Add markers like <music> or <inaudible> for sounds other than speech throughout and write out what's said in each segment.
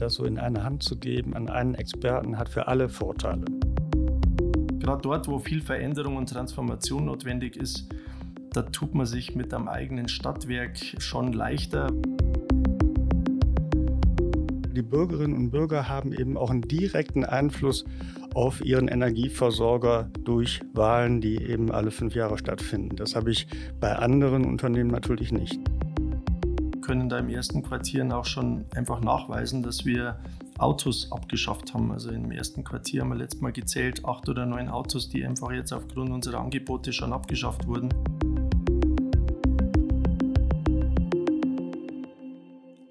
das so in eine Hand zu geben an einen Experten, hat für alle Vorteile. Gerade dort, wo viel Veränderung und Transformation notwendig ist, da tut man sich mit einem eigenen Stadtwerk schon leichter. Die Bürgerinnen und Bürger haben eben auch einen direkten Einfluss auf ihren Energieversorger durch Wahlen, die eben alle fünf Jahre stattfinden. Das habe ich bei anderen Unternehmen natürlich nicht. Wir können da im ersten Quartier auch schon einfach nachweisen, dass wir Autos abgeschafft haben. Also im ersten Quartier haben wir letztes Mal gezählt, acht oder neun Autos, die einfach jetzt aufgrund unserer Angebote schon abgeschafft wurden.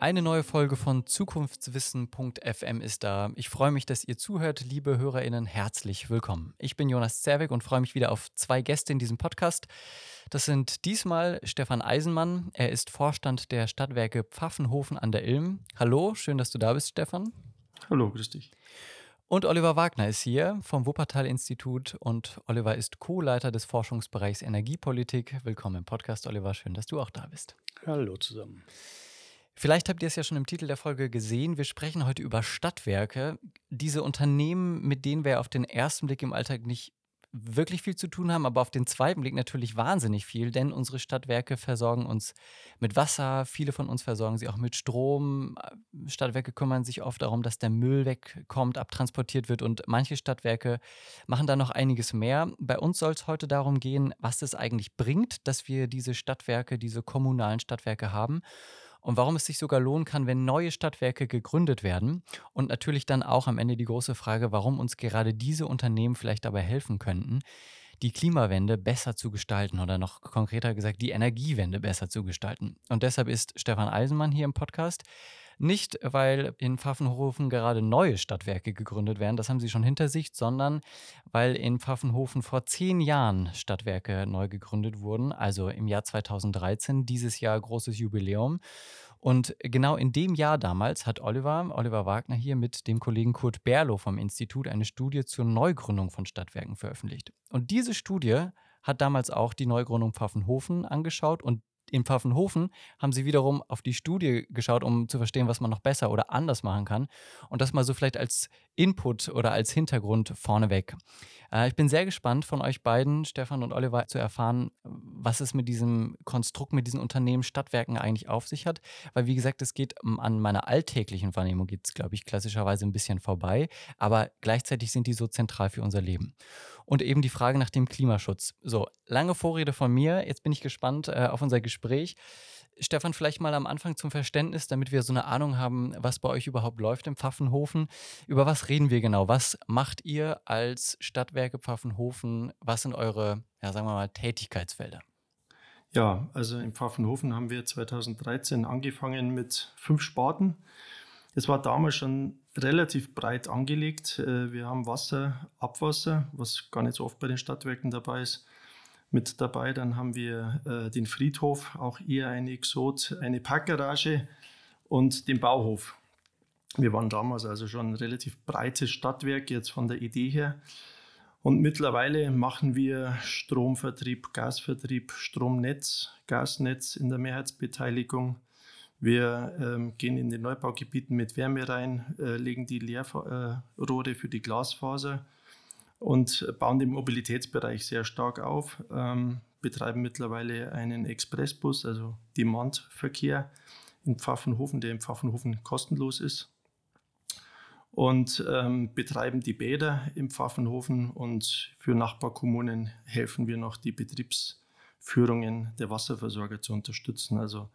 Eine neue Folge von Zukunftswissen.fm ist da. Ich freue mich, dass ihr zuhört, liebe HörerInnen. Herzlich willkommen. Ich bin Jonas Zerwig und freue mich wieder auf zwei Gäste in diesem Podcast. Das sind diesmal Stefan Eisenmann. Er ist Vorstand der Stadtwerke Pfaffenhofen an der Ilm. Hallo, schön, dass du da bist, Stefan. Hallo, grüß dich. Und Oliver Wagner ist hier vom Wuppertal-Institut und Oliver ist Co-Leiter des Forschungsbereichs Energiepolitik. Willkommen im Podcast, Oliver. Schön, dass du auch da bist. Hallo zusammen. Vielleicht habt ihr es ja schon im Titel der Folge gesehen. Wir sprechen heute über Stadtwerke. Diese Unternehmen, mit denen wir auf den ersten Blick im Alltag nicht wirklich viel zu tun haben, aber auf den zweiten Blick natürlich wahnsinnig viel, denn unsere Stadtwerke versorgen uns mit Wasser, viele von uns versorgen sie auch mit Strom. Stadtwerke kümmern sich oft darum, dass der Müll wegkommt, abtransportiert wird und manche Stadtwerke machen da noch einiges mehr. Bei uns soll es heute darum gehen, was es eigentlich bringt, dass wir diese Stadtwerke, diese kommunalen Stadtwerke haben und warum es sich sogar lohnen kann, wenn neue Stadtwerke gegründet werden. Und natürlich dann auch am Ende die große Frage, warum uns gerade diese Unternehmen vielleicht dabei helfen könnten, die Klimawende besser zu gestalten oder noch konkreter gesagt, die Energiewende besser zu gestalten. Und deshalb ist Stefan Eisenmann hier im Podcast. Nicht, weil in Pfaffenhofen gerade neue Stadtwerke gegründet werden, das haben sie schon hinter sich, sondern weil in Pfaffenhofen vor zehn Jahren Stadtwerke neu gegründet wurden, also im Jahr 2013, dieses Jahr großes Jubiläum. Und genau in dem Jahr damals hat Oliver, Oliver Wagner hier mit dem Kollegen Kurt Berlow vom Institut eine Studie zur Neugründung von Stadtwerken veröffentlicht. Und diese Studie hat damals auch die Neugründung Pfaffenhofen angeschaut und in Pfaffenhofen haben sie wiederum auf die Studie geschaut, um zu verstehen, was man noch besser oder anders machen kann. Und das mal so vielleicht als Input oder als Hintergrund vorneweg. Äh, ich bin sehr gespannt von euch beiden, Stefan und Oliver, zu erfahren, was es mit diesem Konstrukt, mit diesen Unternehmen, Stadtwerken eigentlich auf sich hat. Weil, wie gesagt, es geht an meiner alltäglichen Wahrnehmung, geht es, glaube ich, klassischerweise ein bisschen vorbei. Aber gleichzeitig sind die so zentral für unser Leben und eben die Frage nach dem Klimaschutz. So, lange Vorrede von mir. Jetzt bin ich gespannt äh, auf unser Gespräch. Stefan, vielleicht mal am Anfang zum Verständnis, damit wir so eine Ahnung haben, was bei euch überhaupt läuft im Pfaffenhofen. Über was reden wir genau? Was macht ihr als Stadtwerke Pfaffenhofen? Was sind eure, ja, sagen wir mal, Tätigkeitsfelder? Ja, also im Pfaffenhofen haben wir 2013 angefangen mit fünf Sparten. Es war damals schon relativ breit angelegt. Äh, wir haben Wasser, Abwasser, was gar nicht so oft bei den Stadtwerken dabei ist, mit dabei. Dann haben wir äh, den Friedhof, auch eher eine Exot, eine Parkgarage und den Bauhof. Wir waren damals also schon ein relativ breites Stadtwerk, jetzt von der Idee her. Und mittlerweile machen wir Stromvertrieb, Gasvertrieb, Stromnetz, Gasnetz in der Mehrheitsbeteiligung. Wir ähm, gehen in den Neubaugebieten mit Wärme rein, äh, legen die Leerrohre äh, für die Glasfaser und bauen den Mobilitätsbereich sehr stark auf, ähm, betreiben mittlerweile einen Expressbus, also Demandverkehr in Pfaffenhofen, der in Pfaffenhofen kostenlos ist. Und ähm, betreiben die Bäder im Pfaffenhofen und für Nachbarkommunen helfen wir noch, die Betriebsführungen der Wasserversorger zu unterstützen. Also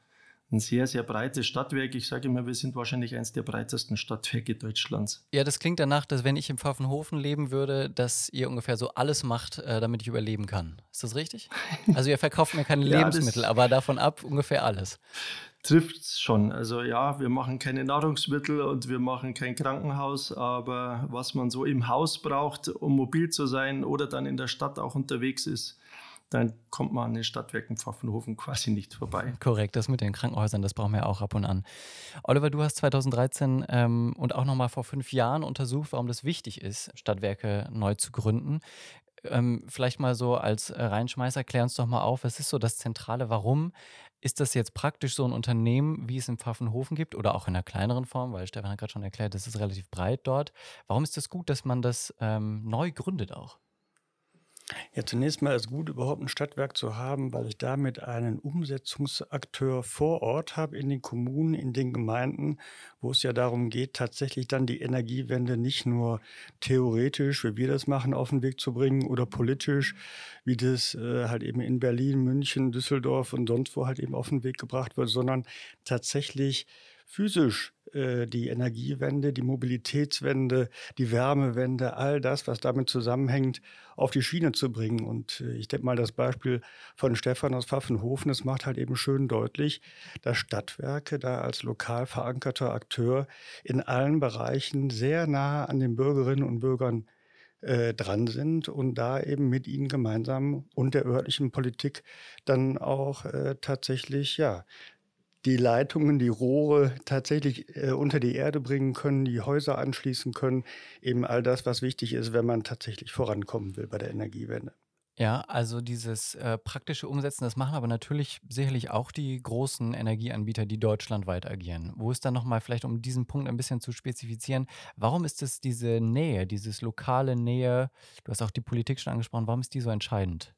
ein sehr, sehr breites Stadtwerk. Ich sage immer, wir sind wahrscheinlich eines der breitesten Stadtwerke Deutschlands. Ja, das klingt danach, dass wenn ich im Pfaffenhofen leben würde, dass ihr ungefähr so alles macht, äh, damit ich überleben kann. Ist das richtig? <laughs> Also ihr verkauft mir keine ja, Lebensmittel, aber davon ab ungefähr alles. Trifft schon. Also ja, wir machen keine Nahrungsmittel und wir machen kein Krankenhaus, aber was man so im Haus braucht, um mobil zu sein oder dann in der Stadt auch unterwegs ist, dann kommt man an den Stadtwerken Pfaffenhofen quasi nicht vorbei. Korrekt, das mit den Krankenhäusern, das brauchen wir auch ab und an. Oliver, du hast 2013 ähm, und auch nochmal vor fünf Jahren untersucht, warum das wichtig ist, Stadtwerke neu zu gründen. ähm, vielleicht mal so als Reinschmeißer, klär uns doch mal auf, was ist so das Zentrale? Warum ist das jetzt praktisch so ein Unternehmen, wie es in Pfaffenhofen gibt oder auch in einer kleineren Form, weil Stefan hat gerade schon erklärt, das ist relativ breit dort. Warum ist das gut, dass man das ähm, neu gründet auch? Ja, zunächst mal ist gut, überhaupt ein Stadtwerk zu haben, weil ich damit einen Umsetzungsakteur vor Ort habe in den Kommunen, in den Gemeinden, wo es ja darum geht, tatsächlich dann die Energiewende nicht nur theoretisch, wie wir das machen, auf den Weg zu bringen oder politisch, wie das äh, halt eben in Berlin, München, Düsseldorf und sonst wo halt eben auf den Weg gebracht wird, sondern tatsächlich physisch äh, die Energiewende, die Mobilitätswende, die Wärmewende, all das, was damit zusammenhängt, auf die Schiene zu bringen. Und äh, ich denke mal, das Beispiel von Stefan aus Pfaffenhofen, das macht halt eben schön deutlich, dass Stadtwerke da als lokal verankerter Akteur in allen Bereichen sehr nah an den Bürgerinnen und Bürgern äh, dran sind und da eben mit ihnen gemeinsam und der örtlichen Politik dann auch äh, tatsächlich ja die Leitungen, die Rohre tatsächlich äh, unter die Erde bringen können, die Häuser anschließen können, eben all das, was wichtig ist, wenn man tatsächlich vorankommen will bei der Energiewende. Ja, also dieses äh, praktische Umsetzen, das machen aber natürlich sicherlich auch die großen Energieanbieter, die deutschlandweit agieren. Wo ist dann nochmal vielleicht, um diesen Punkt ein bisschen zu spezifizieren, warum ist es diese Nähe, dieses lokale Nähe, du hast auch die Politik schon angesprochen, warum ist die so entscheidend?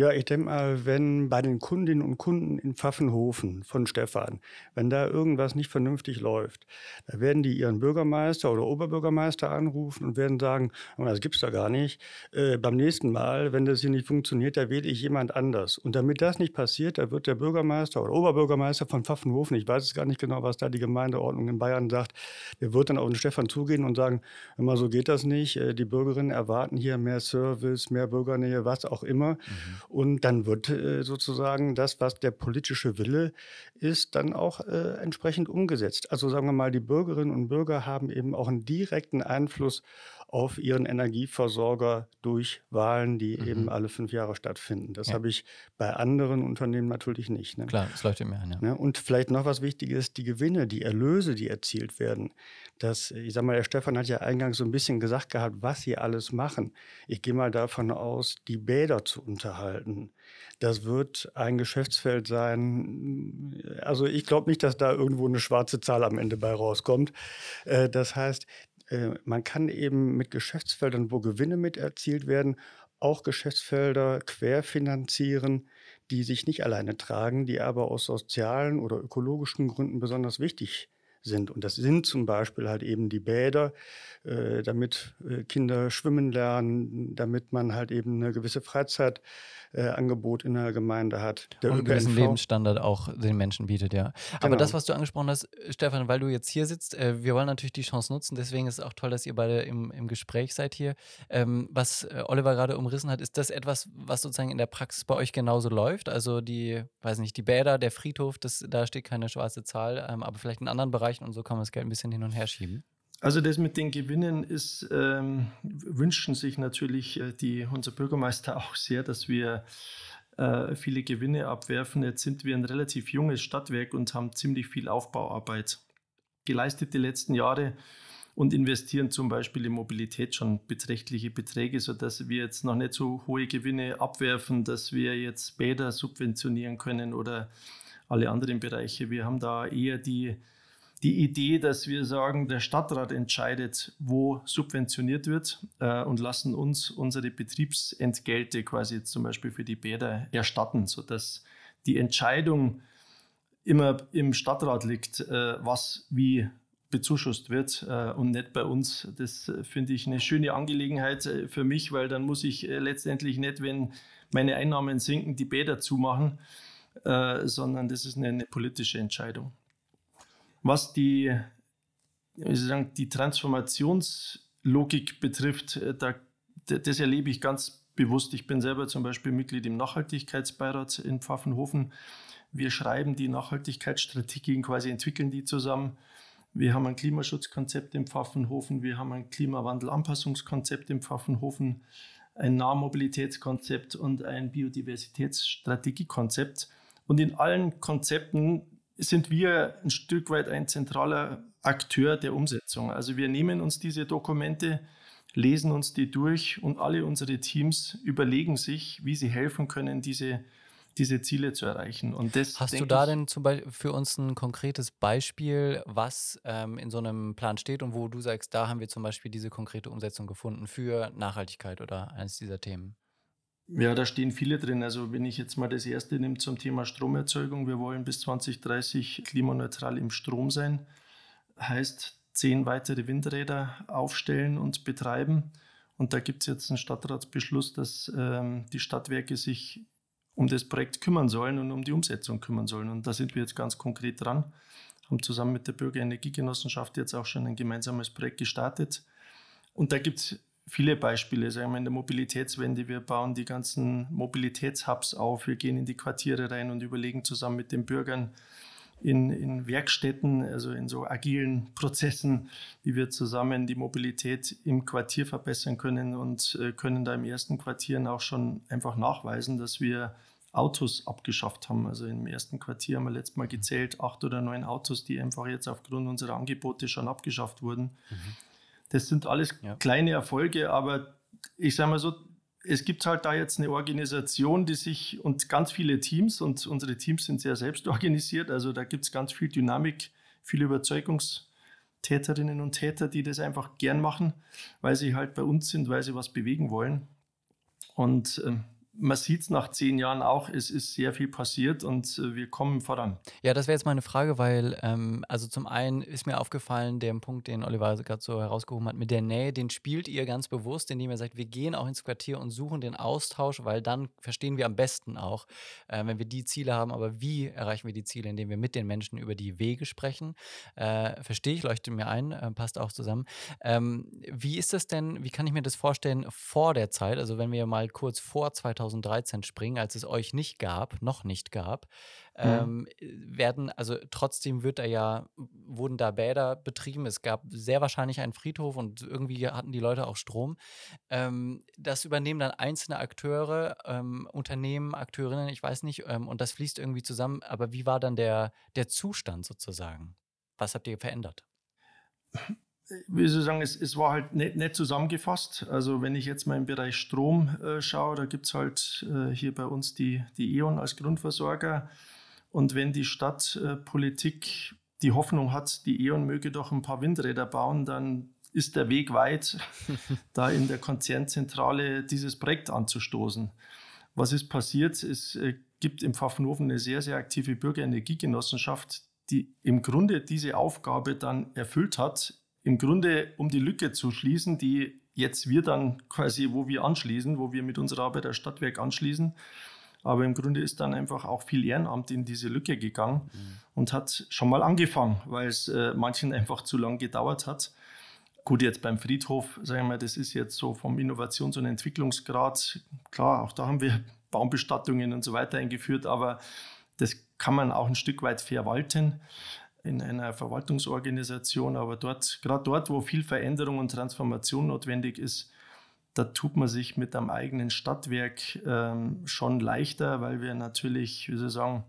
Ja, ich denke mal, wenn bei den Kundinnen und Kunden in Pfaffenhofen von Stefan, wenn da irgendwas nicht vernünftig läuft, da werden die ihren Bürgermeister oder Oberbürgermeister anrufen und werden sagen, das gibt's da gar nicht. Äh, beim nächsten Mal, wenn das hier nicht funktioniert, da wähle ich jemand anders. Und damit das nicht passiert, da wird der Bürgermeister oder Oberbürgermeister von Pfaffenhofen, ich weiß es gar nicht genau, was da die Gemeindeordnung in Bayern sagt, der wird dann auf den Stefan zugehen und sagen, immer so geht das nicht. Äh, die Bürgerinnen erwarten hier mehr Service, mehr Bürgernähe, was auch immer. Mhm. Und dann wird äh, sozusagen das, was der politische Wille ist, dann auch äh, entsprechend umgesetzt. Also sagen wir mal, die Bürgerinnen und Bürger haben eben auch einen direkten Einfluss auf ihren Energieversorger durch Wahlen, die mhm. eben alle fünf Jahre stattfinden. Das ja. habe ich bei anderen Unternehmen natürlich nicht. Ne? Klar, das läuft immer an. Ja. Ne? Und vielleicht noch was Wichtiges, die Gewinne, die Erlöse, die erzielt werden. Das, ich sage mal, der Stefan hat ja eingangs so ein bisschen gesagt gehabt, was sie alles machen. Ich gehe mal davon aus, die Bäder zu unterhalten. Das wird ein Geschäftsfeld sein. Also ich glaube nicht, dass da irgendwo eine schwarze Zahl am Ende bei rauskommt. Äh, das heißt, äh, man kann eben mit Geschäftsfeldern, wo Gewinne mit erzielt werden, auch Geschäftsfelder querfinanzieren, die sich nicht alleine tragen, die aber aus sozialen oder ökologischen Gründen besonders wichtig sind. Und das sind zum Beispiel halt eben die Bäder, äh, damit äh, Kinder schwimmen lernen, damit man halt eben eine gewisse Freizeit äh, Angebot in der Gemeinde hat. Der und gewissen Lebensstandard auch den Menschen bietet, ja. Aber genau. das, was du angesprochen hast, Stefan, weil du jetzt hier sitzt, äh, wir wollen natürlich die Chance nutzen, deswegen ist es auch toll, dass ihr beide im, im Gespräch seid hier. Ähm, was äh, Oliver gerade umrissen hat, ist das etwas, was sozusagen in der Praxis bei euch genauso läuft? Also die, weiß nicht, die Bäder, der Friedhof, das, da steht keine schwarze Zahl, ähm, aber vielleicht in anderen Bereichen und so kann man das Geld ein bisschen hin und her schieben. Also das mit den Gewinnen ist, ähm, wünschen sich natürlich äh, die, unser Bürgermeister <laughs> auch sehr, dass wir äh, viele Gewinne abwerfen. Jetzt sind wir ein relativ junges Stadtwerk und haben ziemlich viel Aufbauarbeit geleistet die letzten Jahre und investieren zum Beispiel in Mobilität schon beträchtliche Beträge, sodass wir jetzt noch nicht so hohe Gewinne abwerfen, dass wir jetzt Bäder subventionieren können oder alle anderen Bereiche. Wir haben da eher die die Idee, dass wir sagen, der Stadtrat entscheidet, wo subventioniert wird äh, und lassen uns unsere Betriebsentgelte quasi zum Beispiel für die Bäder erstatten, sodass die Entscheidung immer im Stadtrat liegt, äh, was wie bezuschusst wird äh, und nicht bei uns. Das finde ich eine schöne Angelegenheit äh, für mich, weil dann muss ich äh, letztendlich nicht, wenn meine Einnahmen sinken, die Bäder zumachen, äh, sondern das ist eine, eine politische Entscheidung. Was die, sagen, die Transformationslogik betrifft, äh, da, das erlebe ich ganz bewusst. Ich bin selber zum Beispiel Mitglied im Nachhaltigkeitsbeirat in Pfaffenhofen. Wir schreiben die Nachhaltigkeitsstrategien, quasi entwickeln die zusammen. Wir haben ein Klimaschutzkonzept im Pfaffenhofen, wir haben ein Klimawandelanpassungskonzept im Pfaffenhofen, ein Nahmobilitätskonzept und ein Biodiversitätsstrategiekonzept. Und in allen Konzepten sind wir ein Stück weit ein zentraler Akteur der Umsetzung. Also wir nehmen uns diese Dokumente, lesen uns die durch und alle unsere Teams überlegen sich, wie sie helfen können, diese, diese Ziele zu erreichen. Und das, Hast du da denn zum Beispiel für uns ein konkretes Beispiel, was ähm, in so einem Plan steht und wo du sagst, da haben wir zum Beispiel diese konkrete Umsetzung gefunden für Nachhaltigkeit oder eines dieser Themen? Ja, da stehen viele drin. Also wenn ich jetzt mal das erste nehme zum Thema Stromerzeugung, wir wollen bis 2030 klimaneutral im Strom sein. Heißt zehn weitere Windräder aufstellen und betreiben. Und da gibt es jetzt einen Stadtratsbeschluss, dass ähm, die Stadtwerke sich um das Projekt kümmern sollen und um die Umsetzung kümmern sollen. Und da sind wir jetzt ganz konkret dran, haben zusammen mit der Bürgerenergiegenossenschaft jetzt auch schon ein gemeinsames Projekt gestartet. Und da gibt es viele Beispiele, sagen wir in der Mobilitätswende. Wir bauen die ganzen Mobilitätshubs auf, wir gehen in die Quartiere rein und überlegen zusammen mit den Bürgern in, in Werkstätten, also in so agilen Prozessen, wie wir zusammen die Mobilität im Quartier verbessern können und äh, können da im ersten Quartier auch schon einfach nachweisen, dass wir Autos abgeschafft haben. Also im ersten Quartier haben wir letztes Mal gezählt, acht oder neun Autos, die einfach jetzt aufgrund unserer Angebote schon abgeschafft wurden. Mhm. Das sind alles ja. kleine Erfolge, aber ich sage mal so, es gibt halt da jetzt eine Organisation, die sich und ganz viele Teams und unsere Teams sind sehr selbst organisiert. Also da gibt es ganz viel Dynamik, viele Überzeugungstäterinnen und Täter, die das einfach gern machen, weil sie halt bei uns sind, weil sie was bewegen wollen. Und äh, man sieht es nach zehn Jahren auch, es ist sehr viel passiert und äh, wir kommen voran. Ja, das wäre jetzt meine Frage, weil, ähm, also zum einen ist mir aufgefallen, der Punkt, den Oliver gerade so herausgehoben hat, mit der Nähe, den spielt ihr ganz bewusst, indem ihr sagt, wir gehen auch ins Quartier und suchen den Austausch, weil dann verstehen wir am besten auch, äh, wenn wir die Ziele haben, aber wie erreichen wir die Ziele, indem wir mit den Menschen über die Wege sprechen. Äh, verstehe ich, leuchtet mir ein, äh, passt auch zusammen. Ähm, wie ist das denn, wie kann ich mir das vorstellen vor der Zeit, also wenn wir mal kurz vor 2000 2013 springen, als es euch nicht gab, noch nicht gab, mhm. ähm, werden, also trotzdem wird da ja, wurden da Bäder betrieben. Es gab sehr wahrscheinlich einen Friedhof und irgendwie hatten die Leute auch Strom. Ähm, das übernehmen dann einzelne Akteure, ähm, Unternehmen, Akteurinnen, ich weiß nicht, ähm, und das fließt irgendwie zusammen. Aber wie war dann der, der Zustand sozusagen? Was habt ihr verändert? <laughs> wie soll ich sagen, es, es war halt nicht, nicht, zusammengefasst. Also wenn ich jetzt mal im Bereich Strom äh, schaue, da gibt es halt äh, hier bei uns die, die E.ON als Grundversorger. Und wenn die Stadtpolitik äh, die Hoffnung hat, die E.ON möge doch ein paar Windräder bauen, dann ist der Weg weit, <laughs> da in der Konzernzentrale dieses Projekt anzustoßen. Was ist passiert? Es äh, gibt im Pfaffenhofen eine sehr, sehr aktive Bürgerenergiegenossenschaft, die im Grunde diese Aufgabe dann erfüllt hat, im Grunde, um die Lücke zu schließen, die jetzt wir dann quasi, wo wir anschließen, wo wir mit unserer Arbeit als Stadtwerk anschließen. Aber im Grunde ist dann einfach auch viel Ehrenamt in diese Lücke gegangen mhm. und hat schon mal angefangen, weil es äh, manchen einfach zu lang gedauert hat. Gut, jetzt beim Friedhof, sagen wir mal, das ist jetzt so vom Innovations- und Entwicklungsgrad, klar, auch da haben wir Baumbestattungen und so weiter eingeführt, aber das kann man auch ein Stück weit verwalten in einer Verwaltungsorganisation, aber dort, gerade dort, wo viel Veränderung und Transformation notwendig ist, da tut man sich mit einem eigenen Stadtwerk ähm, schon leichter, weil wir natürlich, wie soll ich sagen,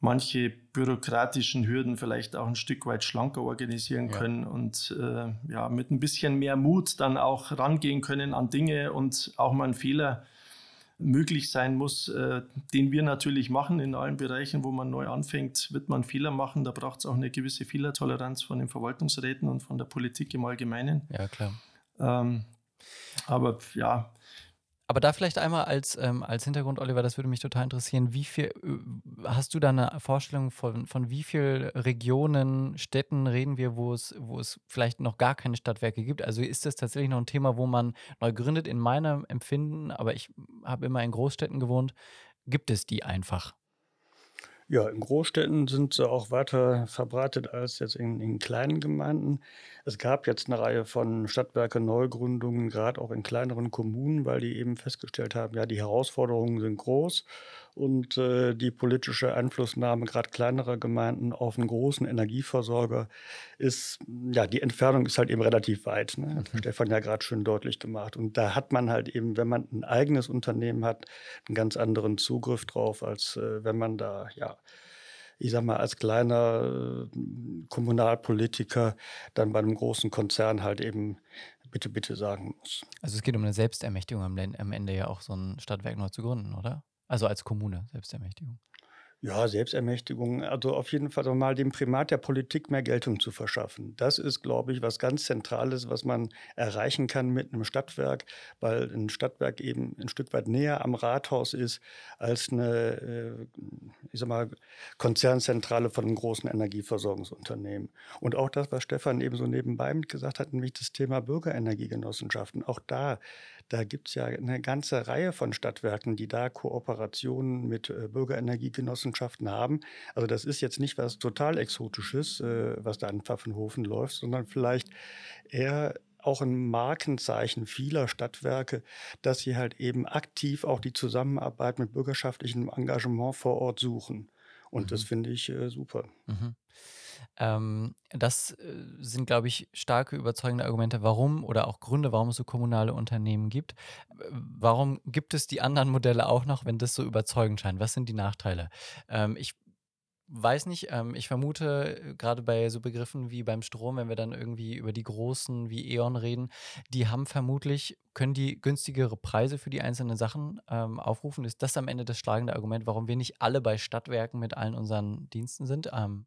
manche bürokratischen Hürden vielleicht auch ein Stück weit schlanker organisieren können ja. und äh, ja, mit ein bisschen mehr Mut dann auch rangehen können an Dinge und auch mal einen Fehler möglich sein muss, äh, den wir natürlich machen in allen Bereichen, wo man neu anfängt, wird man Fehler machen. Da braucht es auch eine gewisse Fehlertoleranz von den Verwaltungsräten und von der Politik im Allgemeinen. Ja, klar. Ähm, aber ja, aber da vielleicht einmal als, ähm, als Hintergrund, Oliver, das würde mich total interessieren. Wie viel äh, hast du da eine Vorstellung von, von wie vielen Regionen, Städten reden wir, wo es, wo es vielleicht noch gar keine Stadtwerke gibt? Also ist das tatsächlich noch ein Thema, wo man neu gründet? In meinem Empfinden, aber ich habe immer in Großstädten gewohnt, gibt es die einfach? Ja, in Großstädten sind sie auch weiter verbreitet als jetzt in, in kleinen Gemeinden. Es gab jetzt eine Reihe von Stadtwerke-Neugründungen, gerade auch in kleineren Kommunen, weil die eben festgestellt haben, ja, die Herausforderungen sind groß und äh, die politische Einflussnahme gerade kleinerer Gemeinden auf einen großen Energieversorger ist, ja, die Entfernung ist halt eben relativ weit. Ne? Hat mhm. Stefan ja gerade schön deutlich gemacht. Und da hat man halt eben, wenn man ein eigenes Unternehmen hat, einen ganz anderen Zugriff drauf, als äh, wenn man da, ja, ich sag mal, als kleiner äh, Kommunalpolitiker dann bei einem großen Konzern halt eben bitte, bitte sagen muss. Also es geht um eine Selbstermächtigung am Ende ja auch so ein Stadtwerk neu zu gründen, oder? Also als Kommune Selbstermächtigung. Ja, Selbstermächtigung, also auf jeden Fall mal dem Primat der Politik mehr Geltung zu verschaffen. Das ist, glaube ich, was ganz Zentrales, was man erreichen kann mit einem Stadtwerk, weil ein Stadtwerk eben ein Stück weit näher am Rathaus ist als eine, äh, ich sag mal, Konzernzentrale von einem großen Energieversorgungsunternehmen. Und auch das, was Stefan eben so nebenbei mitgesagt hat, nämlich das Thema Bürgerenergiegenossenschaften. Auch da da gibt es ja eine ganze Reihe von Stadtwerken, die da Kooperationen mit äh, Bürgerenergiegenossenschaften haben. Also das ist jetzt nicht was total Exotisches, äh, was da in Pfaffenhofen läuft, sondern vielleicht eher auch ein Markenzeichen vieler Stadtwerke, dass sie halt eben aktiv auch die Zusammenarbeit mit bürgerschaftlichem Engagement vor Ort suchen. Und mhm. das finde ich äh, super. Mhm. Ähm, das äh, sind, glaube ich, starke, überzeugende Argumente, warum oder auch Gründe, warum es so kommunale Unternehmen gibt. Warum gibt es die anderen Modelle auch noch, wenn das so überzeugend scheint? Was sind die Nachteile? Ähm, ich weiß nicht, ähm, ich vermute, äh, gerade bei so Begriffen wie beim Strom, wenn wir dann irgendwie über die großen wie E.ON reden, die haben vermutlich, können die günstigere Preise für die einzelnen Sachen ähm, aufrufen. Ist das am Ende das schlagende Argument, warum wir nicht alle bei Stadtwerken mit allen unseren Diensten sind? Ähm,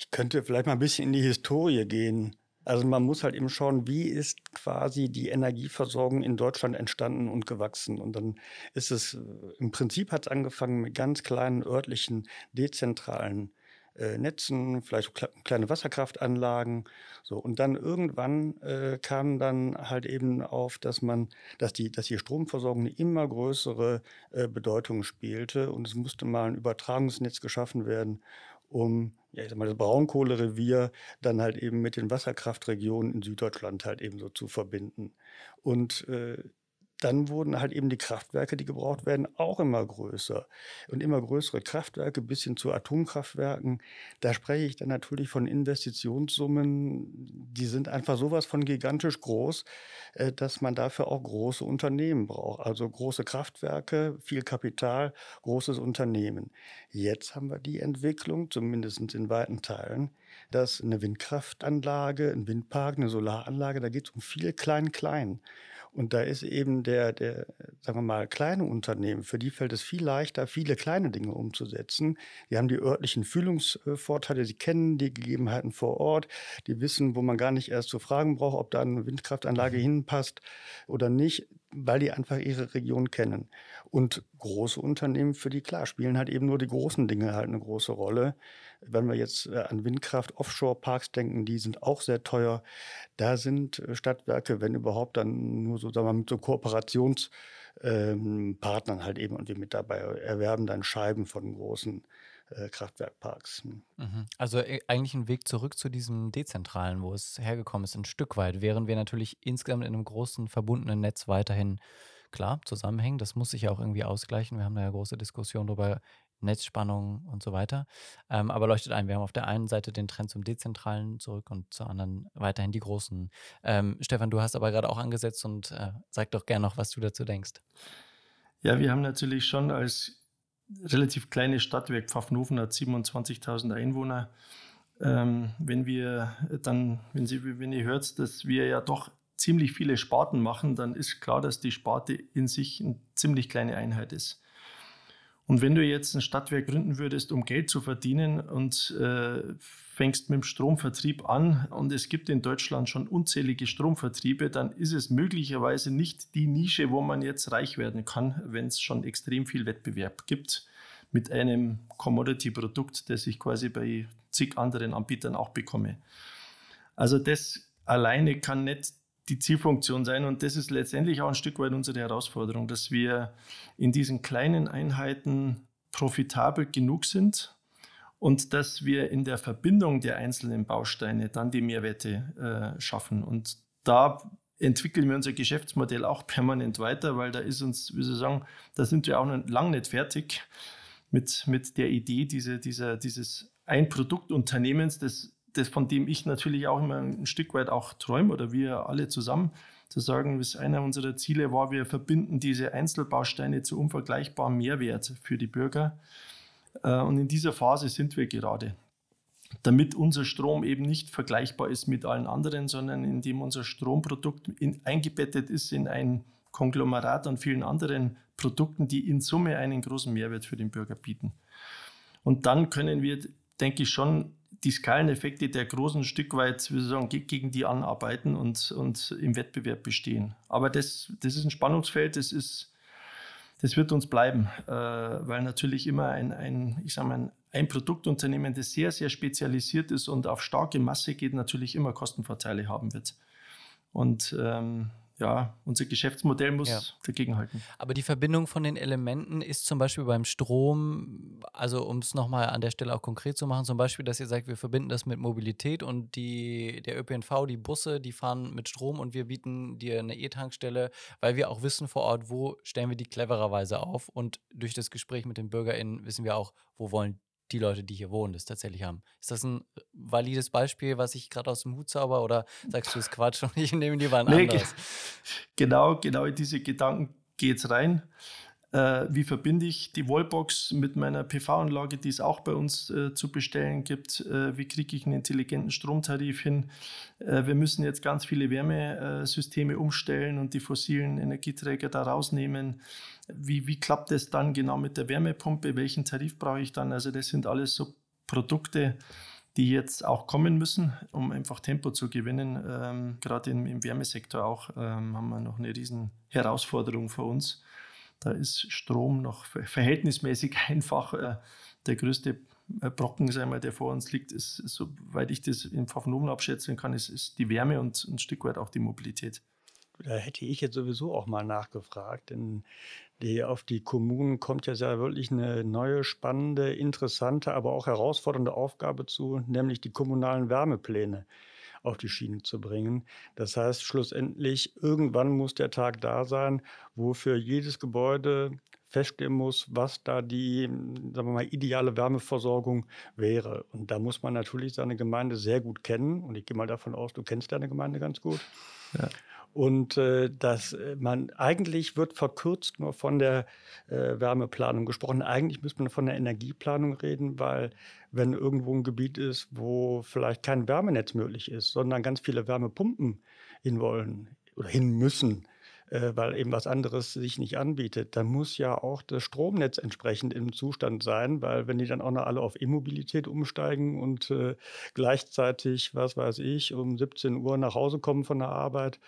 ich könnte vielleicht mal ein bisschen in die Historie gehen. Also man muss halt eben schauen, wie ist quasi die Energieversorgung in Deutschland entstanden und gewachsen. Und dann ist es, äh, im Prinzip hat es angefangen mit ganz kleinen örtlichen, dezentralen äh, Netzen, vielleicht kleine Wasserkraftanlagen. So. Und dann irgendwann äh, kam dann halt eben auf, dass man, dass die, dass die Stromversorgung eine immer größere äh, Bedeutung spielte und es musste mal ein Übertragungsnetz geschaffen werden, um ja, ich sag mal, das Braunkohlerevier dann halt eben mit den Wasserkraftregionen in Süddeutschland halt eben so zu verbinden. Und äh, dann wurden halt eben die Kraftwerke, die gebraucht werden, auch immer größer. Und immer größere Kraftwerke bis hin zu Atomkraftwerken. Da spreche ich dann natürlich von Investitionssummen, die sind einfach sowas von gigantisch groß, äh, dass man dafür auch große Unternehmen braucht. Also große Kraftwerke, viel Kapital, großes Unternehmen. Jetzt haben wir die Entwicklung, zumindest in weiten Teilen, dass eine Windkraftanlage, ein Windpark, eine Solaranlage, da geht es um viel Klein-Klein. Und da ist eben der, der, sagen wir mal, kleine Unternehmen, für die fällt es viel leichter, viele kleine Dinge umzusetzen. Die haben die örtlichen Fühlungsvorteile, sie kennen die Gegebenheiten vor Ort, die wissen, wo man gar nicht erst zu fragen braucht, ob da eine Windkraftanlage mhm. hinpasst oder nicht, weil die einfach ihre Region kennen. Und große Unternehmen, für die klar, spielen halt eben nur die großen Dinge halt eine große Rolle. Wenn wir jetzt äh, an Windkraft, Offshore-Parks denken, die sind auch sehr teuer. Da sind äh, Stadtwerke, wenn überhaupt, dann nur so, sagen wir mal, mit so Kooperationspartnern ähm, halt eben und wir mit dabei erwerben dann Scheiben von großen äh, Kraftwerkparks. Hm. Mhm. Also eigentlich ein Weg zurück zu diesem Dezentralen, wo es hergekommen ist, ein Stück weit, während wir natürlich insgesamt in einem großen verbundenen Netz weiterhin klar zusammenhängen. Das muss sich ja auch irgendwie ausgleichen. Wir haben da ja große Diskussionen darüber, Netzspannung und so weiter. Ähm, aber leuchtet ein, wir haben auf der einen Seite den Trend zum Dezentralen zurück und zur anderen weiterhin die großen. Ähm, Stefan, du hast aber gerade auch angesetzt und äh, sag doch gerne noch, was du dazu denkst. Ja, wir haben natürlich schon als relativ kleine Stadtwerk, Pfaffenhofen hat 27.000 Einwohner. Ähm, wenn wir dann, wenn, Sie, wenn ihr hört, dass wir ja doch ziemlich viele Sparten machen, dann ist klar, dass die Sparte in sich eine ziemlich kleine Einheit ist. Und wenn du jetzt ein Stadtwerk gründen würdest, um Geld zu verdienen und äh, fängst mit dem Stromvertrieb an und es gibt in Deutschland schon unzählige Stromvertriebe, dann ist es möglicherweise nicht die Nische, wo man jetzt reich werden kann, wenn es schon extrem viel Wettbewerb gibt mit einem Commodity-Produkt, das ich quasi bei zig anderen Anbietern auch bekomme. Also das alleine kann nicht die Zielfunktion sein. Und das ist letztendlich auch ein Stück weit unsere Herausforderung, dass wir in diesen kleinen Einheiten profitabel genug sind und dass wir in der Verbindung der einzelnen Bausteine dann die Mehrwerte äh, schaffen. Und da entwickeln wir unser Geschäftsmodell auch permanent weiter, weil da ist uns, wie Sie sagen, da sind wir auch noch lang nicht fertig mit, mit der Idee diese, dieser, dieses Ein-Produkt-Unternehmens, das das, von dem ich natürlich auch immer ein Stück weit auch träume oder wir alle zusammen, zu sagen, was einer unserer Ziele war, wir verbinden diese Einzelbausteine zu unvergleichbarem Mehrwert für die Bürger. Äh, und in dieser Phase sind wir gerade. damit unser Strom eben nicht vergleichbar ist mit allen anderen, sondern indem unser Stromprodukt in, eingebettet ist in ein Konglomerat an vielen anderen Produkten, die in Summe einen großen Mehrwert für den Bürger bieten. Und dann können wir, denke ich, schon die Skaleneffekte der großen Stück weit wie sagen, gegen die anarbeiten und, und im Wettbewerb bestehen. Aber das, das ist ein Spannungsfeld, das, ist, das wird uns bleiben, äh, weil natürlich immer ein, ein, ich sag mal, ein Produktunternehmen, das sehr, sehr spezialisiert ist und auf starke Masse geht, natürlich immer Kostenvorteile haben wird. Und ähm, ja, unser Geschäftsmodell muss ja. dagegenhalten. Aber die Verbindung von den Elementen ist zum Beispiel beim Strom, also um es nochmal an der Stelle auch konkret zu machen, zum Beispiel, dass ihr sagt, wir verbinden das mit Mobilität und die, der ÖPNV, die Busse, die fahren mit Strom und wir bieten dir eine E-Tankstelle, weil wir auch wissen vor Ort, wo stellen wir die clevererweise auf und durch das Gespräch mit den BürgerInnen wissen wir auch, wo wollen die Leute, die hier wohnen, das tatsächlich haben. Ist das ein valides Beispiel, was ich gerade aus dem Hut zauber oder sagst du, es Quatsch <laughs> und ich nehme lieber ein nee, anderes? <laughs> Genau, genau in diese Gedanken geht es rein. Äh, wie verbinde ich die Wallbox mit meiner PV-Anlage, die es auch bei uns äh, zu bestellen gibt? Äh, wie kriege ich einen intelligenten Stromtarif hin? Äh, wir müssen jetzt ganz viele Wärmesysteme umstellen und die fossilen Energieträger da rausnehmen. Wie, wie klappt es dann genau mit der Wärmepumpe? Welchen Tarif brauche ich dann? Also das sind alles so Produkte, die jetzt auch kommen müssen, um einfach Tempo zu gewinnen. Ähm, Gerade im, im, Wärmesektor auch ähm, haben wir noch eine riesen Herausforderung vor uns. Da ist Strom noch verhältnismäßig <laughs> einfach. Äh, der größte äh, Brocken, sagen wir, der vor uns liegt, ist, soweit ich das im Pfaffenhofen abschätzen kann, ist, ist die Wärme und ein Stück weit auch die Mobilität. Da hätte ich jetzt sowieso auch mal nachgefragt, denn die, auf die Kommunen kommt ja sehr wirklich eine neue, spannende, interessante, aber auch herausfordernde Aufgabe zu, nämlich die kommunalen Wärmepläne auf die Schiene zu bringen. Das heißt, schlussendlich, irgendwann muss der Tag da sein, wo für jedes Gebäude feststellen muss, was da die, sagen wir mal, ideale Wärmeversorgung wäre. Und da muss man natürlich seine Gemeinde sehr gut kennen. Und ich gehe mal davon aus, du kennst deine Gemeinde ganz gut. Ja. Und äh, dass äh, man eigentlich wird verkürzt nur von der äh, Wärmeplanung gesprochen. Eigentlich müsste man von der Energieplanung reden, weil wenn irgendwo ein Gebiet ist, wo vielleicht kein Wärmenetz möglich ist, sondern ganz viele Wärmepumpen hin wollen oder hin müssen, äh, weil eben was anderes sich nicht anbietet, dann muss ja auch das Stromnetz entsprechend im Zustand sein, weil wenn die dann auch noch alle auf E-Mobilität umsteigen und äh, gleichzeitig, was weiß ich, um 17 Uhr nach Hause kommen von der Arbeit